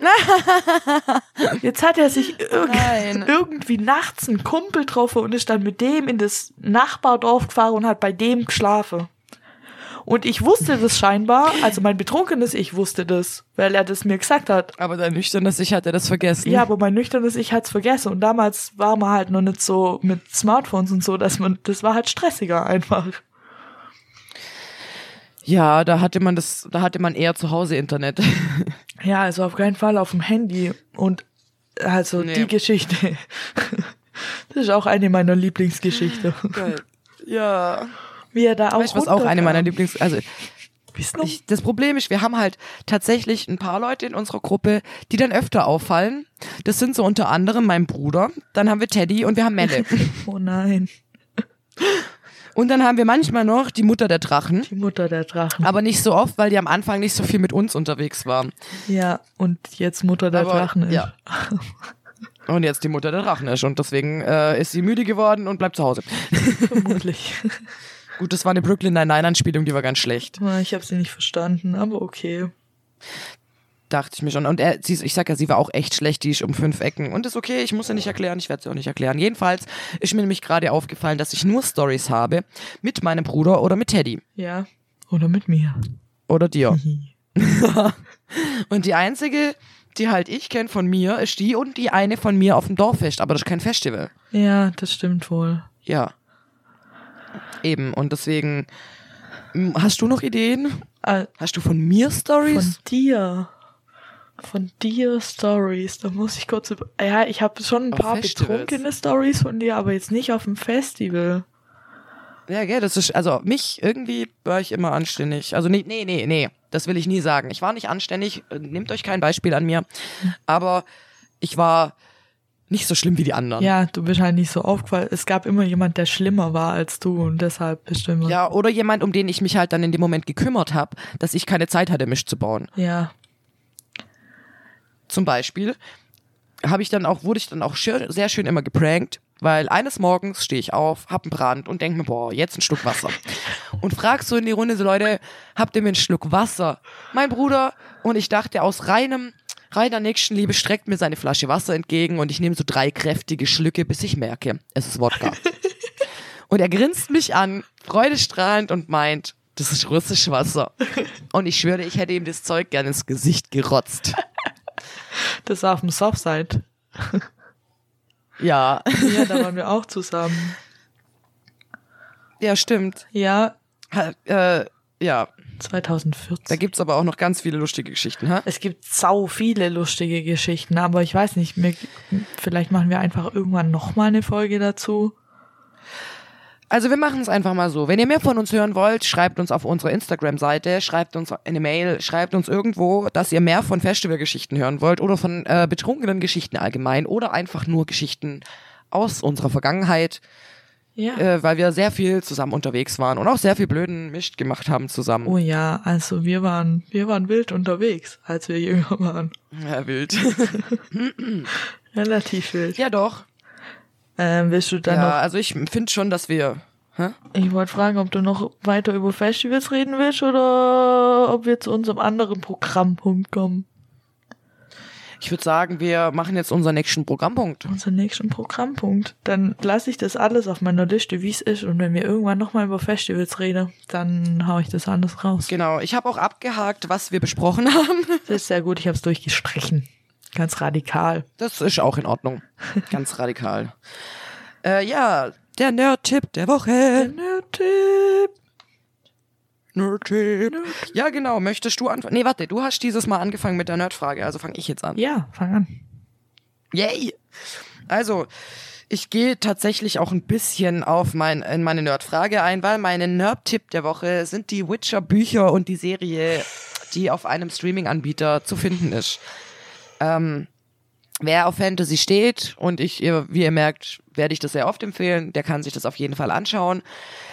A: Jetzt hat er sich irg irgendwie nachts einen Kumpel getroffen und ist dann mit dem in das Nachbardorf gefahren und hat bei dem geschlafen. Und ich wusste das scheinbar, also mein betrunkenes Ich wusste das, weil er das mir gesagt hat.
B: Aber dein nüchternes Ich hat er das vergessen.
A: Ja, aber mein nüchternes Ich hat's vergessen. Und damals war man halt noch nicht so mit Smartphones und so, dass man, das war halt stressiger einfach.
B: Ja, da hatte man das, da hatte man eher zu Hause Internet.
A: Ja, also auf keinen Fall auf dem Handy. Und also
B: Nee.
A: die Geschichte. Das ist auch eine meiner Lieblingsgeschichten.
B: Geil. Ja.
A: Wie er da auch
B: Weißt was auch eine meiner Lieblings, also ich, das Problem ist, wir haben halt tatsächlich ein paar Leute in unserer Gruppe, die dann öfter auffallen. Das sind so unter anderem mein Bruder, dann haben wir Teddy und wir haben Melle.
A: Oh nein.
B: und dann haben wir manchmal noch die Mutter der Drachen.
A: Die Mutter der Drachen.
B: Aber nicht so oft, weil die am Anfang nicht so viel mit uns unterwegs war.
A: Ja, und jetzt Mutter der
B: Aber,
A: Drachen ist.
B: ja. Und jetzt die Mutter der Drachen ist. Und deswegen äh, ist sie müde geworden und bleibt zu Hause.
A: Vermutlich.
B: Gut, das war eine Brooklyn Nine-Nine-Anspielung, die war ganz schlecht.
A: Ich habe sie nicht verstanden, aber okay.
B: Dachte ich mir schon. Und er, sie, ich sag ja, sie war auch echt schlecht, die ist um fünf Ecken. Und ist okay, ich muss sie nicht erklären, ich werde sie auch nicht erklären. Jedenfalls ist mir nämlich gerade aufgefallen, dass ich nur Stories habe mit meinem Bruder oder mit Teddy.
A: Ja. Oder mit mir.
B: Oder dir. Und die einzige, die halt ich kenne von mir, ist die und die eine von mir auf dem Dorffest. Aber das ist kein Festival.
A: Ja, das stimmt wohl.
B: Ja. Eben. Und deswegen, hast du noch Ideen?
A: Äh,
B: Hast du von mir Stories?
A: von dir. Von dir Stories, da muss ich kurz über. Ja, ich habe schon ein paar betrunkene Stories von dir, aber jetzt nicht auf dem Festival.
B: Ja, gell, das ist, also mich irgendwie war ich immer anständig. Also nee, nee, nee, nee, das will ich nie sagen. Ich war nicht anständig, äh, nehmt euch kein Beispiel an mir, aber ich war nicht so schlimm wie die anderen.
A: Ja, du bist halt nicht so aufgefallen. Es gab immer jemand, der schlimmer war als du und deshalb bist du immer.
B: Ja, oder jemand, um den ich mich halt dann in dem Moment gekümmert habe, dass ich keine Zeit hatte, Misch zu bauen.
A: Ja.
B: Zum Beispiel habe ich dann auch, wurde ich dann auch schön, sehr schön immer geprankt, weil eines Morgens stehe ich auf, hab einen Brand und denke mir, boah, jetzt ein Schluck Wasser. Und fragst so in die Runde so, Leute, habt ihr mir einen Schluck Wasser? Mein Bruder und ich dachte, aus reinem, reiner Nächstenliebe streckt mir seine Flasche Wasser entgegen und ich nehme so drei kräftige Schlücke, bis ich merke, es ist Wodka. Und er grinst mich an, freudestrahlend und meint, das ist russisch Wasser. Und ich schwöre, ich hätte ihm das Zeug gern ins Gesicht gerotzt.
A: Das war auf dem Softside.
B: Ja.
A: Ja, da waren wir auch zusammen.
B: Ja, stimmt.
A: Ja,
B: Äh, ja,
A: 2014.
B: da gibt's aber auch noch ganz viele lustige Geschichten, ha?
A: Es gibt sau viele lustige Geschichten, aber ich weiß nicht, mir, vielleicht machen wir einfach irgendwann nochmal eine Folge dazu.
B: Also wir machen es einfach mal so. Wenn ihr mehr von uns hören wollt, schreibt uns auf unserer Instagram-Seite, schreibt uns eine Mail, schreibt uns irgendwo, dass ihr mehr von Festivalgeschichten hören wollt oder von äh, betrunkenen Geschichten allgemein oder einfach nur Geschichten aus unserer Vergangenheit,
A: Ja.
B: äh, weil wir sehr viel zusammen unterwegs waren und auch sehr viel blöden Mist gemacht haben zusammen.
A: Oh ja, also wir waren, wir waren wild unterwegs, als wir jünger waren.
B: Ja, wild.
A: Relativ wild.
B: ja, doch.
A: Ähm, willst du dann
B: Ja, also ich finde schon, dass wir... Hä?
A: noch, ich wollte fragen, ob du noch weiter über Festivals reden willst oder ob wir zu unserem anderen Programmpunkt kommen.
B: Ich würde sagen, wir machen jetzt unseren nächsten Programmpunkt.
A: Unseren nächsten Programmpunkt. Dann lasse ich das alles auf meiner Liste, wie es ist. Und wenn wir irgendwann nochmal über Festivals reden, dann hau ich das alles raus.
B: Genau, ich habe auch abgehakt, was wir besprochen haben.
A: Das ist sehr gut, ich habe es durchgestrichen. Ganz radikal.
B: Das ist auch in Ordnung. Ganz radikal. Äh, ja, der Nerd-Tipp der Woche.
A: Nerd-Tipp.
B: Nerd-Tipp. Ja, genau. Möchtest du anfangen? Nee, warte, du hast dieses Mal angefangen mit der Nerdfrage, also fange ich jetzt an.
A: Ja, fang an.
B: Yay! Also, ich gehe tatsächlich auch ein bisschen auf mein, in meine Nerdfrage ein, weil meine Nerd-Tipp der Woche sind die Witcher-Bücher und die Serie, die auf einem Streaming-Anbieter zu finden ist. Ähm, wer auf Fantasy steht und ich, wie ihr merkt, werde ich das sehr oft empfehlen, der kann sich das auf jeden Fall anschauen.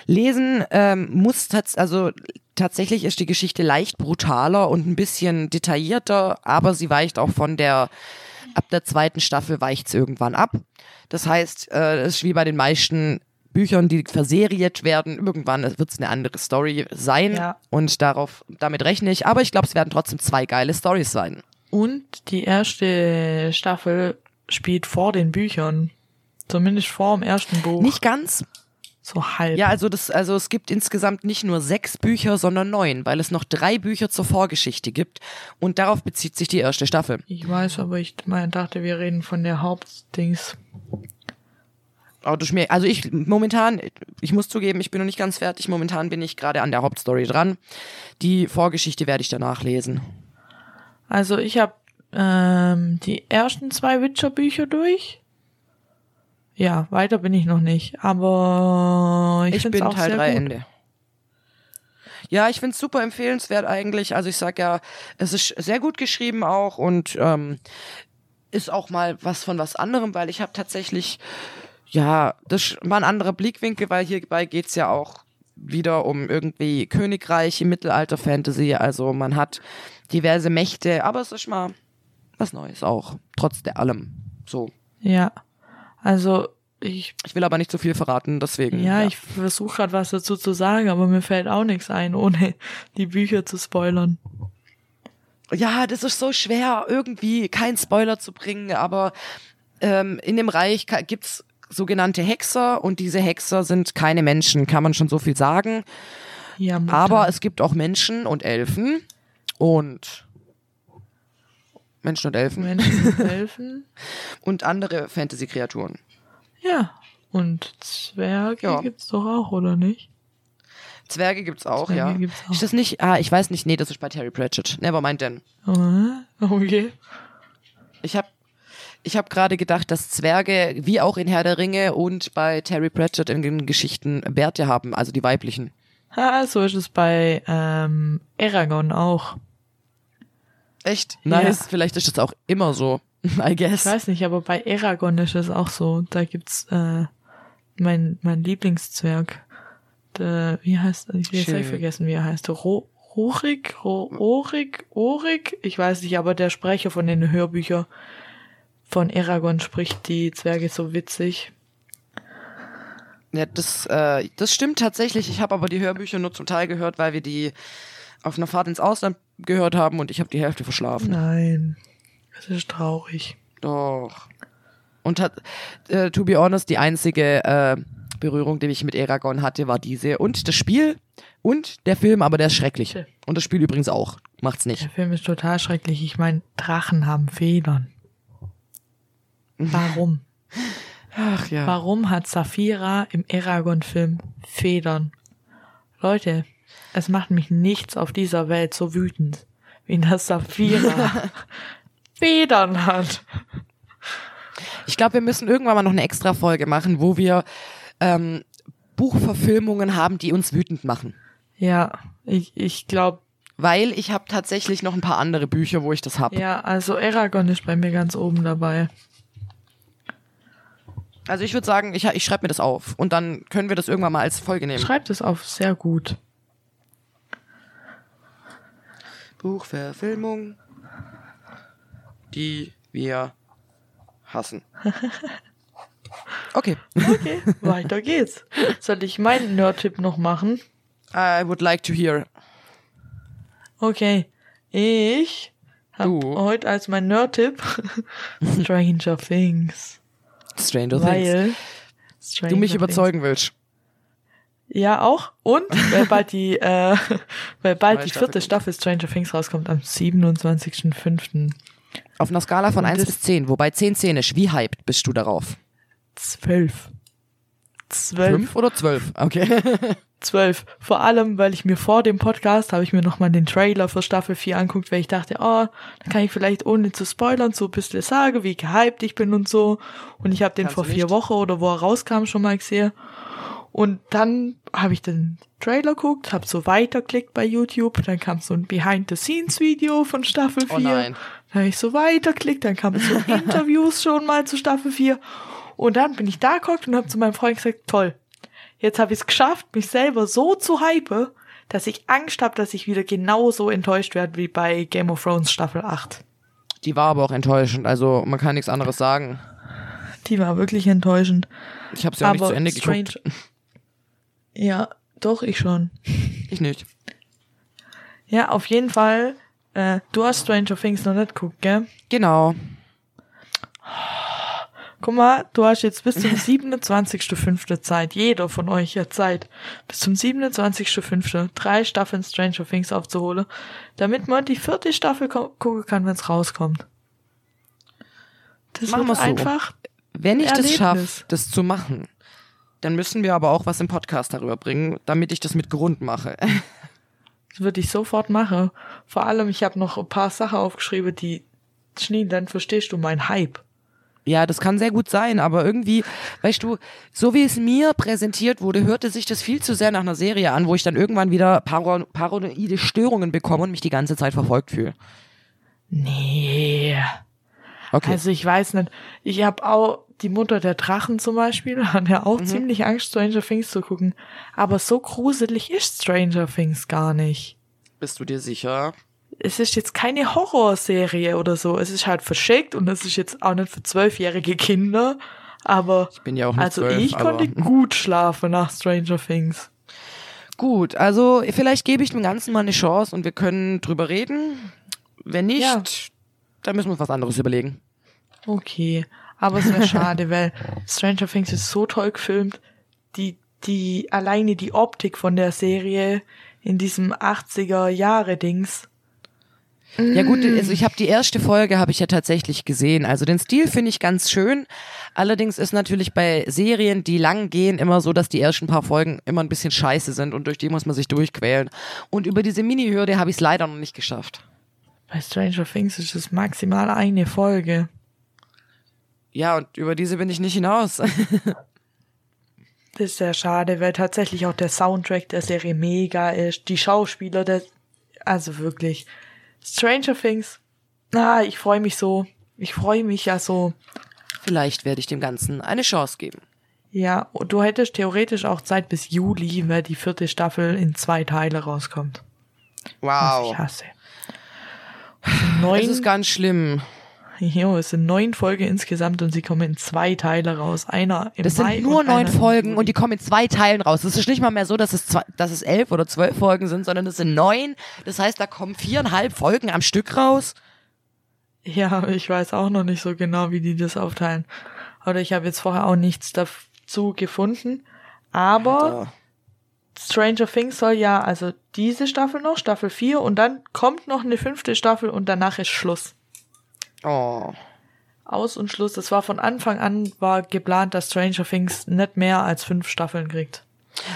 B: Lesen ähm, muss tats also tatsächlich ist die Geschichte leicht brutaler und ein bisschen detaillierter, aber sie weicht auch von der ab der zweiten Staffel weicht's irgendwann ab. Das heißt, äh, es ist wie bei den meisten Büchern, die verseriert werden, irgendwann wird's eine andere Story sein
A: Ja.
B: und darauf damit rechne ich, aber ich glaube, es werden trotzdem zwei geile Stories sein.
A: Und die erste Staffel spielt vor den Büchern. Zumindest vor dem ersten Buch.
B: Nicht ganz,
A: so halb.
B: Ja, also das, also es gibt insgesamt nicht nur sechs Bücher, sondern neun, weil es noch drei Bücher zur Vorgeschichte gibt und darauf bezieht sich die erste Staffel.
A: Ich weiß, aber ich mein, dachte, wir reden von der Hauptdings.
B: Also ich momentan, ich muss zugeben, ich bin noch nicht ganz fertig. Momentan bin ich gerade an der Hauptstory dran. Die Vorgeschichte werde ich danach lesen.
A: Also ich habe ähm, die ersten zwei Witcher-Bücher durch. Ja, weiter bin ich noch nicht. Aber ich,
B: Ich, bin
A: auch
B: Teil
A: sehr
B: 3
A: gut.
B: Ende. Ja, ich find's super empfehlenswert eigentlich. Also ich sag ja, es ist sehr gut geschrieben auch und ähm, ist auch mal was von was anderem, weil ich habe tatsächlich, ja, das mal ein anderer Blickwinkel, weil hierbei geht's ja auch wieder um irgendwie Königreiche, Mittelalter-Fantasy. Also man hat diverse Mächte, aber es ist mal was Neues auch, trotz der allem. So.
A: Ja, also ich
B: Ich will aber nicht zu viel verraten, deswegen.
A: Ja, ich versuche gerade was dazu zu sagen, aber mir fällt auch nichts ein, ohne die Bücher zu spoilern.
B: ja, das ist so schwer, irgendwie keinen Spoiler zu bringen, aber ähm, in dem Reich ka- gibt's sogenannte Hexer und diese Hexer sind keine Menschen, kann man schon so viel sagen.
A: Ja, Mutter.
B: Aber es gibt auch Menschen und Elfen und Menschen und Elfen
A: Menschen helfen.
B: und andere Fantasy-Kreaturen.
A: Ja. Und Zwerge
B: Ja.
A: gibt's doch auch, oder nicht?
B: Zwerge gibt's auch,
A: Zwerge
B: ja.
A: gibt's auch.
B: Ist das nicht, ah, ich weiß nicht, nee, das ist bei Terry Pratchett. Never mind denn.
A: Okay.
B: Ich habe ich hab gerade gedacht, dass Zwerge, wie auch in Herr der Ringe und bei Terry Pratchett in den Geschichten Bärte haben, also die weiblichen.
A: Ah, so ist es bei ähm, Aragon auch.
B: Echt?
A: Ja.
B: Nice. Vielleicht ist das auch immer so. I guess.
A: Ich weiß nicht, aber bei Aragon ist es auch so. Da gibt's äh, mein, mein Lieblingszwerg. Der, wie heißt er? Ich will jetzt
B: Schön.
A: nicht vergessen, wie er heißt. Ro Rorik? Ro Orik? Orik? Ich weiß nicht, aber der Sprecher von den Hörbüchern von Aragon spricht die Zwerge so witzig.
B: Ja, das, äh, das stimmt tatsächlich. Ich habe aber die Hörbücher nur zum Teil gehört, weil wir die auf einer Fahrt ins Ausland gehört haben und ich habe die Hälfte verschlafen.
A: Nein. Das ist traurig.
B: Doch. Und hat, äh, to be honest, die einzige äh, Berührung, die ich mit Eragon hatte, war diese. Und das Spiel und der Film, aber der ist schrecklich. Und das Spiel übrigens auch. Macht's nicht.
A: Der Film ist total schrecklich. Ich meine, Drachen haben Federn. Warum?
B: Ach ja.
A: Warum hat Saphira im Eragon-Film Federn? Leute, es macht mich nichts auf dieser Welt so wütend, wie dass Saphira Federn hat.
B: Ich glaube, wir müssen irgendwann mal noch eine extra Folge machen, wo wir ähm, Buchverfilmungen haben, die uns wütend machen.
A: Ja, ich, ich glaube,
B: Weil ich habe tatsächlich noch ein paar andere Bücher, wo ich das hab.
A: ja, also Eragon ist bei mir ganz oben dabei.
B: Also ich würde sagen, ich, ich schreibe mir das auf und dann können wir das irgendwann mal als Folge nehmen.
A: Schreibt es auf, sehr gut.
B: Buchverfilmung, die wir hassen. Okay.
A: Okay, weiter geht's. Soll ich meinen Nerd-Tipp noch machen?
B: I would like to hear.
A: Okay, ich habe heute als mein Nerd-Tipp Stranger Things.
B: Stranger Things.
A: Weil Stranger
B: Du mich
A: Things-
B: überzeugen willst.
A: Ja, auch. Und weil bald die, äh, weil bald
B: Neue
A: die
B: Staffel
A: vierte
B: kommt.
A: Staffel Stranger Things rauskommt am 27.05.
B: Auf einer Skala von
A: Und
B: 1
A: das-
B: bis 10, wobei 10 10 ist. Wie hyped bist du darauf?
A: 12. 12.
B: 5 oder 12? Okay.
A: 12. Vor allem, weil ich mir vor dem Podcast habe ich mir nochmal den Trailer für Staffel 4 anguckt, weil ich dachte, oh, dann kann ich vielleicht ohne zu spoilern so ein bisschen sagen, wie gehypt ich bin und so. Und ich habe den
B: Kannst
A: vor vier
B: nicht.
A: Wochen oder wo er rauskam schon mal gesehen. Und dann habe ich den Trailer geguckt, habe so weiterklickt bei YouTube, dann kam so ein Behind-the-Scenes-Video von Staffel 4.
B: Oh nein.
A: Dann habe ich so weiterklickt, dann kamen so Interviews schon mal zu Staffel 4. Und dann bin ich da geguckt und habe zu meinem Freund gesagt, toll, jetzt habe ich es geschafft, mich selber so zu hypen, dass ich Angst habe, dass ich wieder genauso enttäuscht werde wie bei Game of Thrones Staffel 8.
B: Die war aber auch enttäuschend, also man kann nichts anderes sagen.
A: Die war wirklich enttäuschend.
B: Ich habe sie auch nicht
A: Aber
B: zu Ende
A: Strange. Ja, doch, ich schon.
B: Ich nicht.
A: Ja, auf jeden Fall. Äh, du hast Stranger Things noch nicht geguckt, gell?
B: Genau.
A: Guck mal, du hast jetzt bis zum 27.05. Zeit. Jeder von euch hat Zeit. Bis zum 27.05. drei Staffeln Stranger Things aufzuholen, damit man die vierte Staffel gucken kann, wenn es rauskommt. Das
B: Machen wir's so.
A: einfach.
B: Wenn ich das
A: Erlebnis.
B: schaffe, das zu machen, dann müssen wir aber auch was im Podcast darüber bringen, damit ich das mit Grund mache.
A: Das würde ich sofort machen. Vor allem, ich habe noch ein paar Sachen aufgeschrieben, die Schnee, dann verstehst du meinen Hype.
B: Ja, das kann sehr gut sein, aber irgendwie, weißt du, so wie es mir präsentiert wurde, hörte sich das viel zu sehr nach einer Serie an, wo ich dann irgendwann wieder paro paranoide Störungen bekomme und mich die ganze Zeit verfolgt fühle.
A: Nee.
B: Okay.
A: Also ich weiß nicht. Ich habe auch die Mutter der Drachen zum Beispiel, hat ja auch
B: Mhm.
A: ziemlich Angst, Stranger Things zu gucken. Aber so gruselig ist Stranger Things gar nicht.
B: Bist du dir sicher?
A: Es ist jetzt keine Horrorserie oder so. Es ist halt verschickt und es ist jetzt auch nicht für zwölfjährige Kinder. Aber
B: Ich bin ja auch nicht
A: also
B: zwölf,
A: ich
B: aber
A: konnte gut schlafen nach Stranger Things.
B: gut. Also vielleicht gebe ich dem Ganzen mal eine Chance und wir können drüber reden. Wenn nicht,
A: Ja.
B: dann müssen wir uns was anderes überlegen.
A: Okay, aber es wäre schade, weil Stranger Things ist so toll gefilmt. Die, die, alleine die Optik von der Serie in diesem 80er Jahre Dings.
B: Ja gut, also ich habe die erste Folge habe ich ja tatsächlich gesehen. Also den Stil finde ich ganz schön. Allerdings ist natürlich bei Serien, die lang gehen, immer so, dass die ersten paar Folgen immer ein bisschen scheiße sind und durch die muss man sich durchquälen. Und über diese Mini-Hürde habe ich es leider noch nicht geschafft.
A: Bei Stranger Things ist es maximal eine Folge.
B: Ja, und über diese bin ich nicht hinaus.
A: das ist sehr schade, weil tatsächlich auch der Soundtrack der Serie mega ist. Die Schauspieler, der, also wirklich. Stranger Things. Ah, ich freue mich so. Ich freue mich ja so.
B: Vielleicht werde ich dem Ganzen eine Chance geben.
A: Ja, und du hättest theoretisch auch Zeit bis Juli, weil die vierte Staffel in zwei Teile rauskommt. Was ich
B: Wow.
A: hasse.
B: Das ist
A: Neun,
B: ganz schlimm.
A: Jo, es sind neun Folgen insgesamt und sie kommen in zwei Teile raus. Einer im
B: Das sind
A: Mai
B: nur
A: und
B: neun Folgen und die kommen in zwei Teilen raus. Es ist nicht mal mehr so, dass es, zwei, dass es elf oder zwölf Folgen sind, sondern es sind neun. Das heißt, da kommen viereinhalb Folgen am Stück raus.
A: Ja, ich weiß auch noch nicht so genau, wie die das aufteilen. Oder ich habe jetzt vorher auch nichts dazu gefunden. Aber
B: Alter.
A: Stranger Things soll ja, also diese Staffel noch, Staffel 4, und dann kommt noch eine fünfte Staffel und danach ist Schluss.
B: Oh.
A: Aus und Schluss. Das war von Anfang an war geplant, dass Stranger Things nicht mehr als fünf Staffeln kriegt.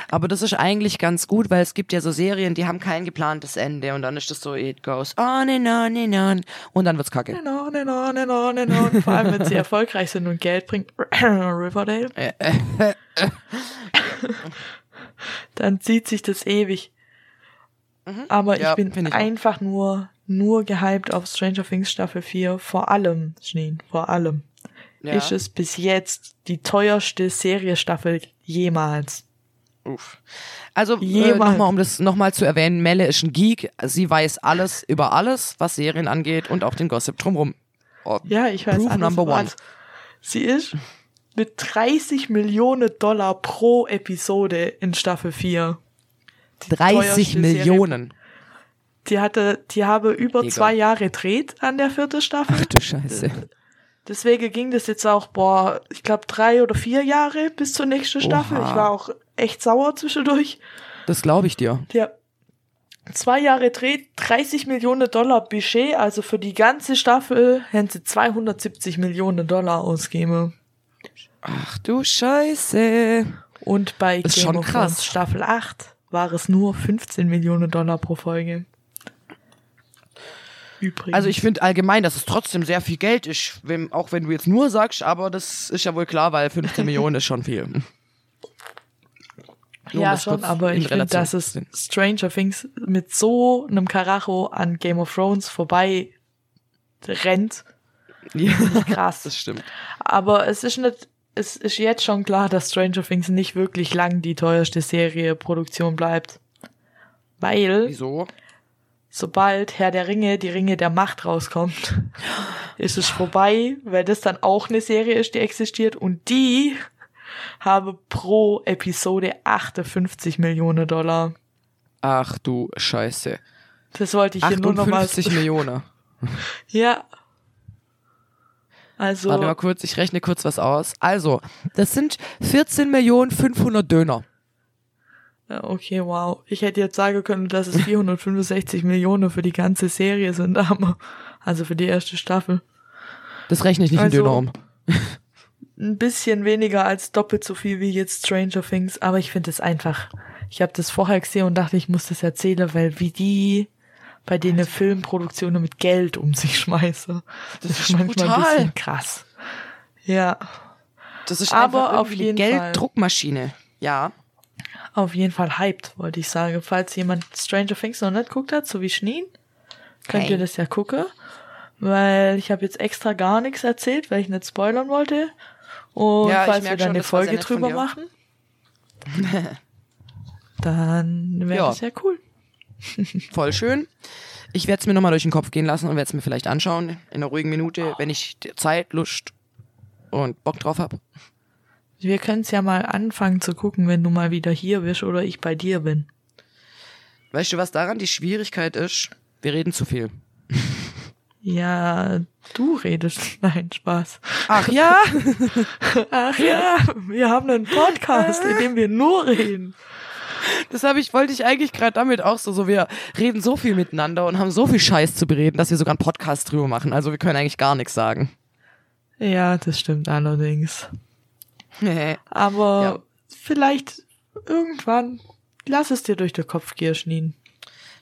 B: Aber das ist eigentlich ganz gut, weil es gibt ja so Serien, die haben kein geplantes Ende und dann ist das so, it goes on and on and on und dann wird's kacke.
A: No, no, no, no, no, no, no. Vor allem, wenn sie erfolgreich sind und Geld bringen. Riverdale. Dann zieht sich das ewig. Aber
B: Mhm. Ja,
A: ich bin
B: ich auch.
A: einfach nur, nur gehypt auf Stranger Things Staffel 4. Vor allem, Schneen, vor allem.
B: Ja.
A: Ist es bis jetzt die teuerste Seriestaffel jemals.
B: Uff. Also äh, nochmal, um das nochmal zu erwähnen, Melle ist ein Geek. Sie weiß alles über alles, was Serien angeht und auch den Gossip drumrum. Oh,
A: Ja, ich weiß
B: Proof
A: alles
B: number one.
A: alles. Sie ist mit 30 Millionen Dollar pro Episode in Staffel 4.
B: 30
A: teuerste
B: Millionen.
A: Die hatte, die habe über
B: Mega.
A: zwei Jahre dreht an der vierten Staffel.
B: Ach du Scheiße.
A: Deswegen ging das jetzt auch, boah, ich glaube drei oder vier Jahre bis zur nächsten Staffel.
B: Oha.
A: Ich war auch echt sauer zwischendurch.
B: Das glaube ich dir.
A: Der zwei Jahre dreht, 30 Millionen Dollar Budget, also für die ganze Staffel hätten sie 270 Millionen Dollar ausgeben.
B: Ach du Scheiße.
A: Und bei Game of. Thrones Staffel 8 war es nur 15 Millionen Dollar pro Folge. Übrigens.
B: Also ich finde allgemein, dass es trotzdem sehr viel Geld ist, wenn, auch wenn du jetzt nur sagst, aber das ist ja wohl klar, weil 15 Millionen ist schon viel. Nur
A: ja schon, aber ich finde, dass es. Stranger Things mit so einem Karacho an Game of Thrones vorbei rennt.
B: Ja,
A: Krass.
B: das stimmt.
A: Aber es ist nicht, es ist jetzt schon klar, dass Stranger Things nicht wirklich lang die teuerste Serie Produktion bleibt. Weil,
B: Wieso?
A: Sobald Herr der Ringe, die Ringe der Macht rauskommt, ist es vorbei, weil das dann auch eine Serie ist, die existiert und die habe pro Episode 58 Millionen Dollar.
B: Ach du Scheiße.
A: Das wollte ich hier nur noch mal.
B: 58 Millionen.
A: Ja. Also,
B: Warte mal kurz, ich rechne kurz was aus. Also, das sind 14 Millionen 500 Döner.
A: Okay, wow. Ich hätte jetzt sagen können, dass es 465 Millionen für die ganze Serie sind, aber, also für die erste Staffel.
B: Das rechne ich nicht in
A: Also-
B: Döner um.
A: Ein bisschen weniger als doppelt so viel wie jetzt Stranger Things, aber ich finde es einfach, ich habe das vorher gesehen und dachte, ich muss das erzählen, weil wie die bei denen Filmproduktionen mit Geld um sich schmeißen. Das, ist,
B: ist
A: manchmal ein
B: brutal.
A: bisschen krass. Ja,
B: Das ist
A: aber
B: einfach
A: auf jeden
B: eine
A: Fall.
B: Gelddruckmaschine. Ja.
A: Auf jeden Fall hyped, wollte ich sagen. Falls jemand Stranger Things noch nicht guckt hat, so wie Schneen, könnt
B: Hey.
A: ihr das ja gucken. Weil ich habe jetzt extra gar nichts erzählt, weil ich nicht spoilern wollte. Und
B: Ja,
A: falls wir dann
B: schon,
A: eine Folge drüber machen, dann wäre
B: Ja.
A: das ja cool.
B: Voll schön. Ich werde es mir nochmal durch den Kopf gehen lassen und werde es mir vielleicht anschauen in einer ruhigen Minute, wenn ich Zeit, Lust und Bock drauf habe.
A: Wir können es ja mal anfangen zu gucken, wenn du mal wieder hier bist oder ich bei dir bin.
B: Weißt du, was daran die Schwierigkeit ist? Wir reden zu viel.
A: Ja, du redest. Nein, Spaß.
B: Ach ja?
A: Ach ja, wir haben einen Podcast, in dem wir nur reden.
B: Das habe ich, wollte ich eigentlich gerade damit auch so, so wir reden so viel miteinander und haben so viel Scheiß zu bereden, dass wir sogar einen Podcast drüber machen. Also wir können eigentlich gar nichts sagen.
A: Ja, das stimmt allerdings. Aber
B: Ja.
A: vielleicht irgendwann lass es dir durch den Kopf gehen, Schnien.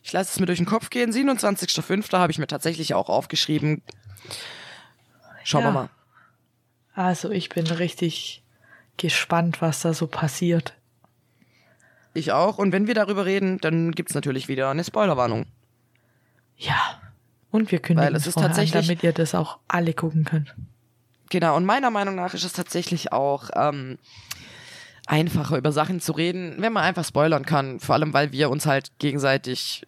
B: Ich lasse es mir durch den Kopf gehen. 27.05. habe ich mir tatsächlich auch aufgeschrieben. Schauen
A: Ja.
B: wir mal.
A: Also ich bin richtig gespannt, was da so passiert.
B: Ich auch. Und wenn wir darüber reden, dann gibt's natürlich wieder eine Spoilerwarnung.
A: Ja. Und wir kündigen
B: Weil es
A: es
B: ist
A: vorher an,
B: tatsächlich-
A: damit ihr das auch alle gucken könnt.
B: Genau, und meiner Meinung nach ist es tatsächlich auch ähm, einfacher, über Sachen zu reden, wenn man einfach spoilern kann. Vor allem, weil wir uns halt gegenseitig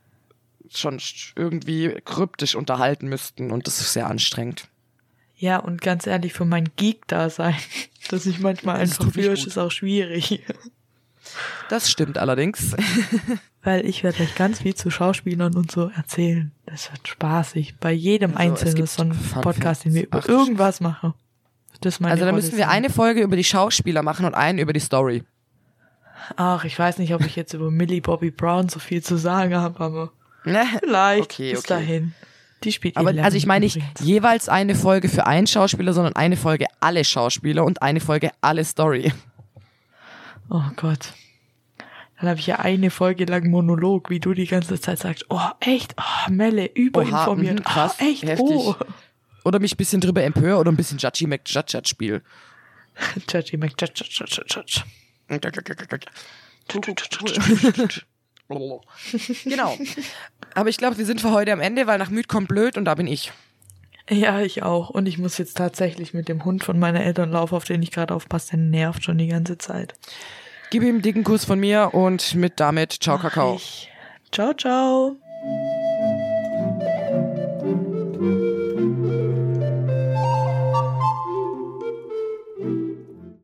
B: schon sch- irgendwie kryptisch unterhalten müssten und das ist sehr anstrengend.
A: Ja, und ganz ehrlich, für mein Geek-Dasein, das ich manchmal
B: Das
A: einfach
B: gut.
A: ist auch schwierig.
B: Das stimmt allerdings.
A: Weil ich werde euch ganz viel zu Schauspielern und so erzählen. Das wird spaßig. Bei jedem
B: Also,
A: Einzelnen so Podcast, den wir über irgendwas machen. Das meine
B: Also da müssen wir eine Folge über die Schauspieler machen und eine über die Story.
A: Ach, ich weiß nicht, ob ich jetzt über Millie Bobby Brown so viel zu sagen habe, aber
B: Ne?
A: vielleicht
B: Okay,
A: bis
B: okay.
A: dahin. Die spielt
B: Aber also ich meine nicht jeweils eine Folge für einen Schauspieler, sondern eine Folge alle Schauspieler und eine Folge alle Story.
A: Oh Gott. Dann habe ich ja eine Folge lang Monolog, wie du die ganze Zeit sagst, oh, echt, oh, Melle, überinformiert,
B: mhm, krass,
A: oh, echt,
B: heftig.
A: oh.
B: Oder mich ein bisschen drüber empöre oder ein bisschen Judgy McJudge spiel.
A: Judgy McJudge.
B: genau. Aber ich glaube, wir sind für heute am Ende, weil nach müd kommt blöd und da bin ich.
A: Ja, ich auch. Und ich muss jetzt tatsächlich mit dem Hund von meiner Eltern laufen, auf den ich gerade aufpasse, der nervt schon die ganze Zeit.
B: Gib ihm einen dicken Kuss von mir und mit damit ciao
A: Mach
B: Kakao.
A: ich. Ciao, ciao.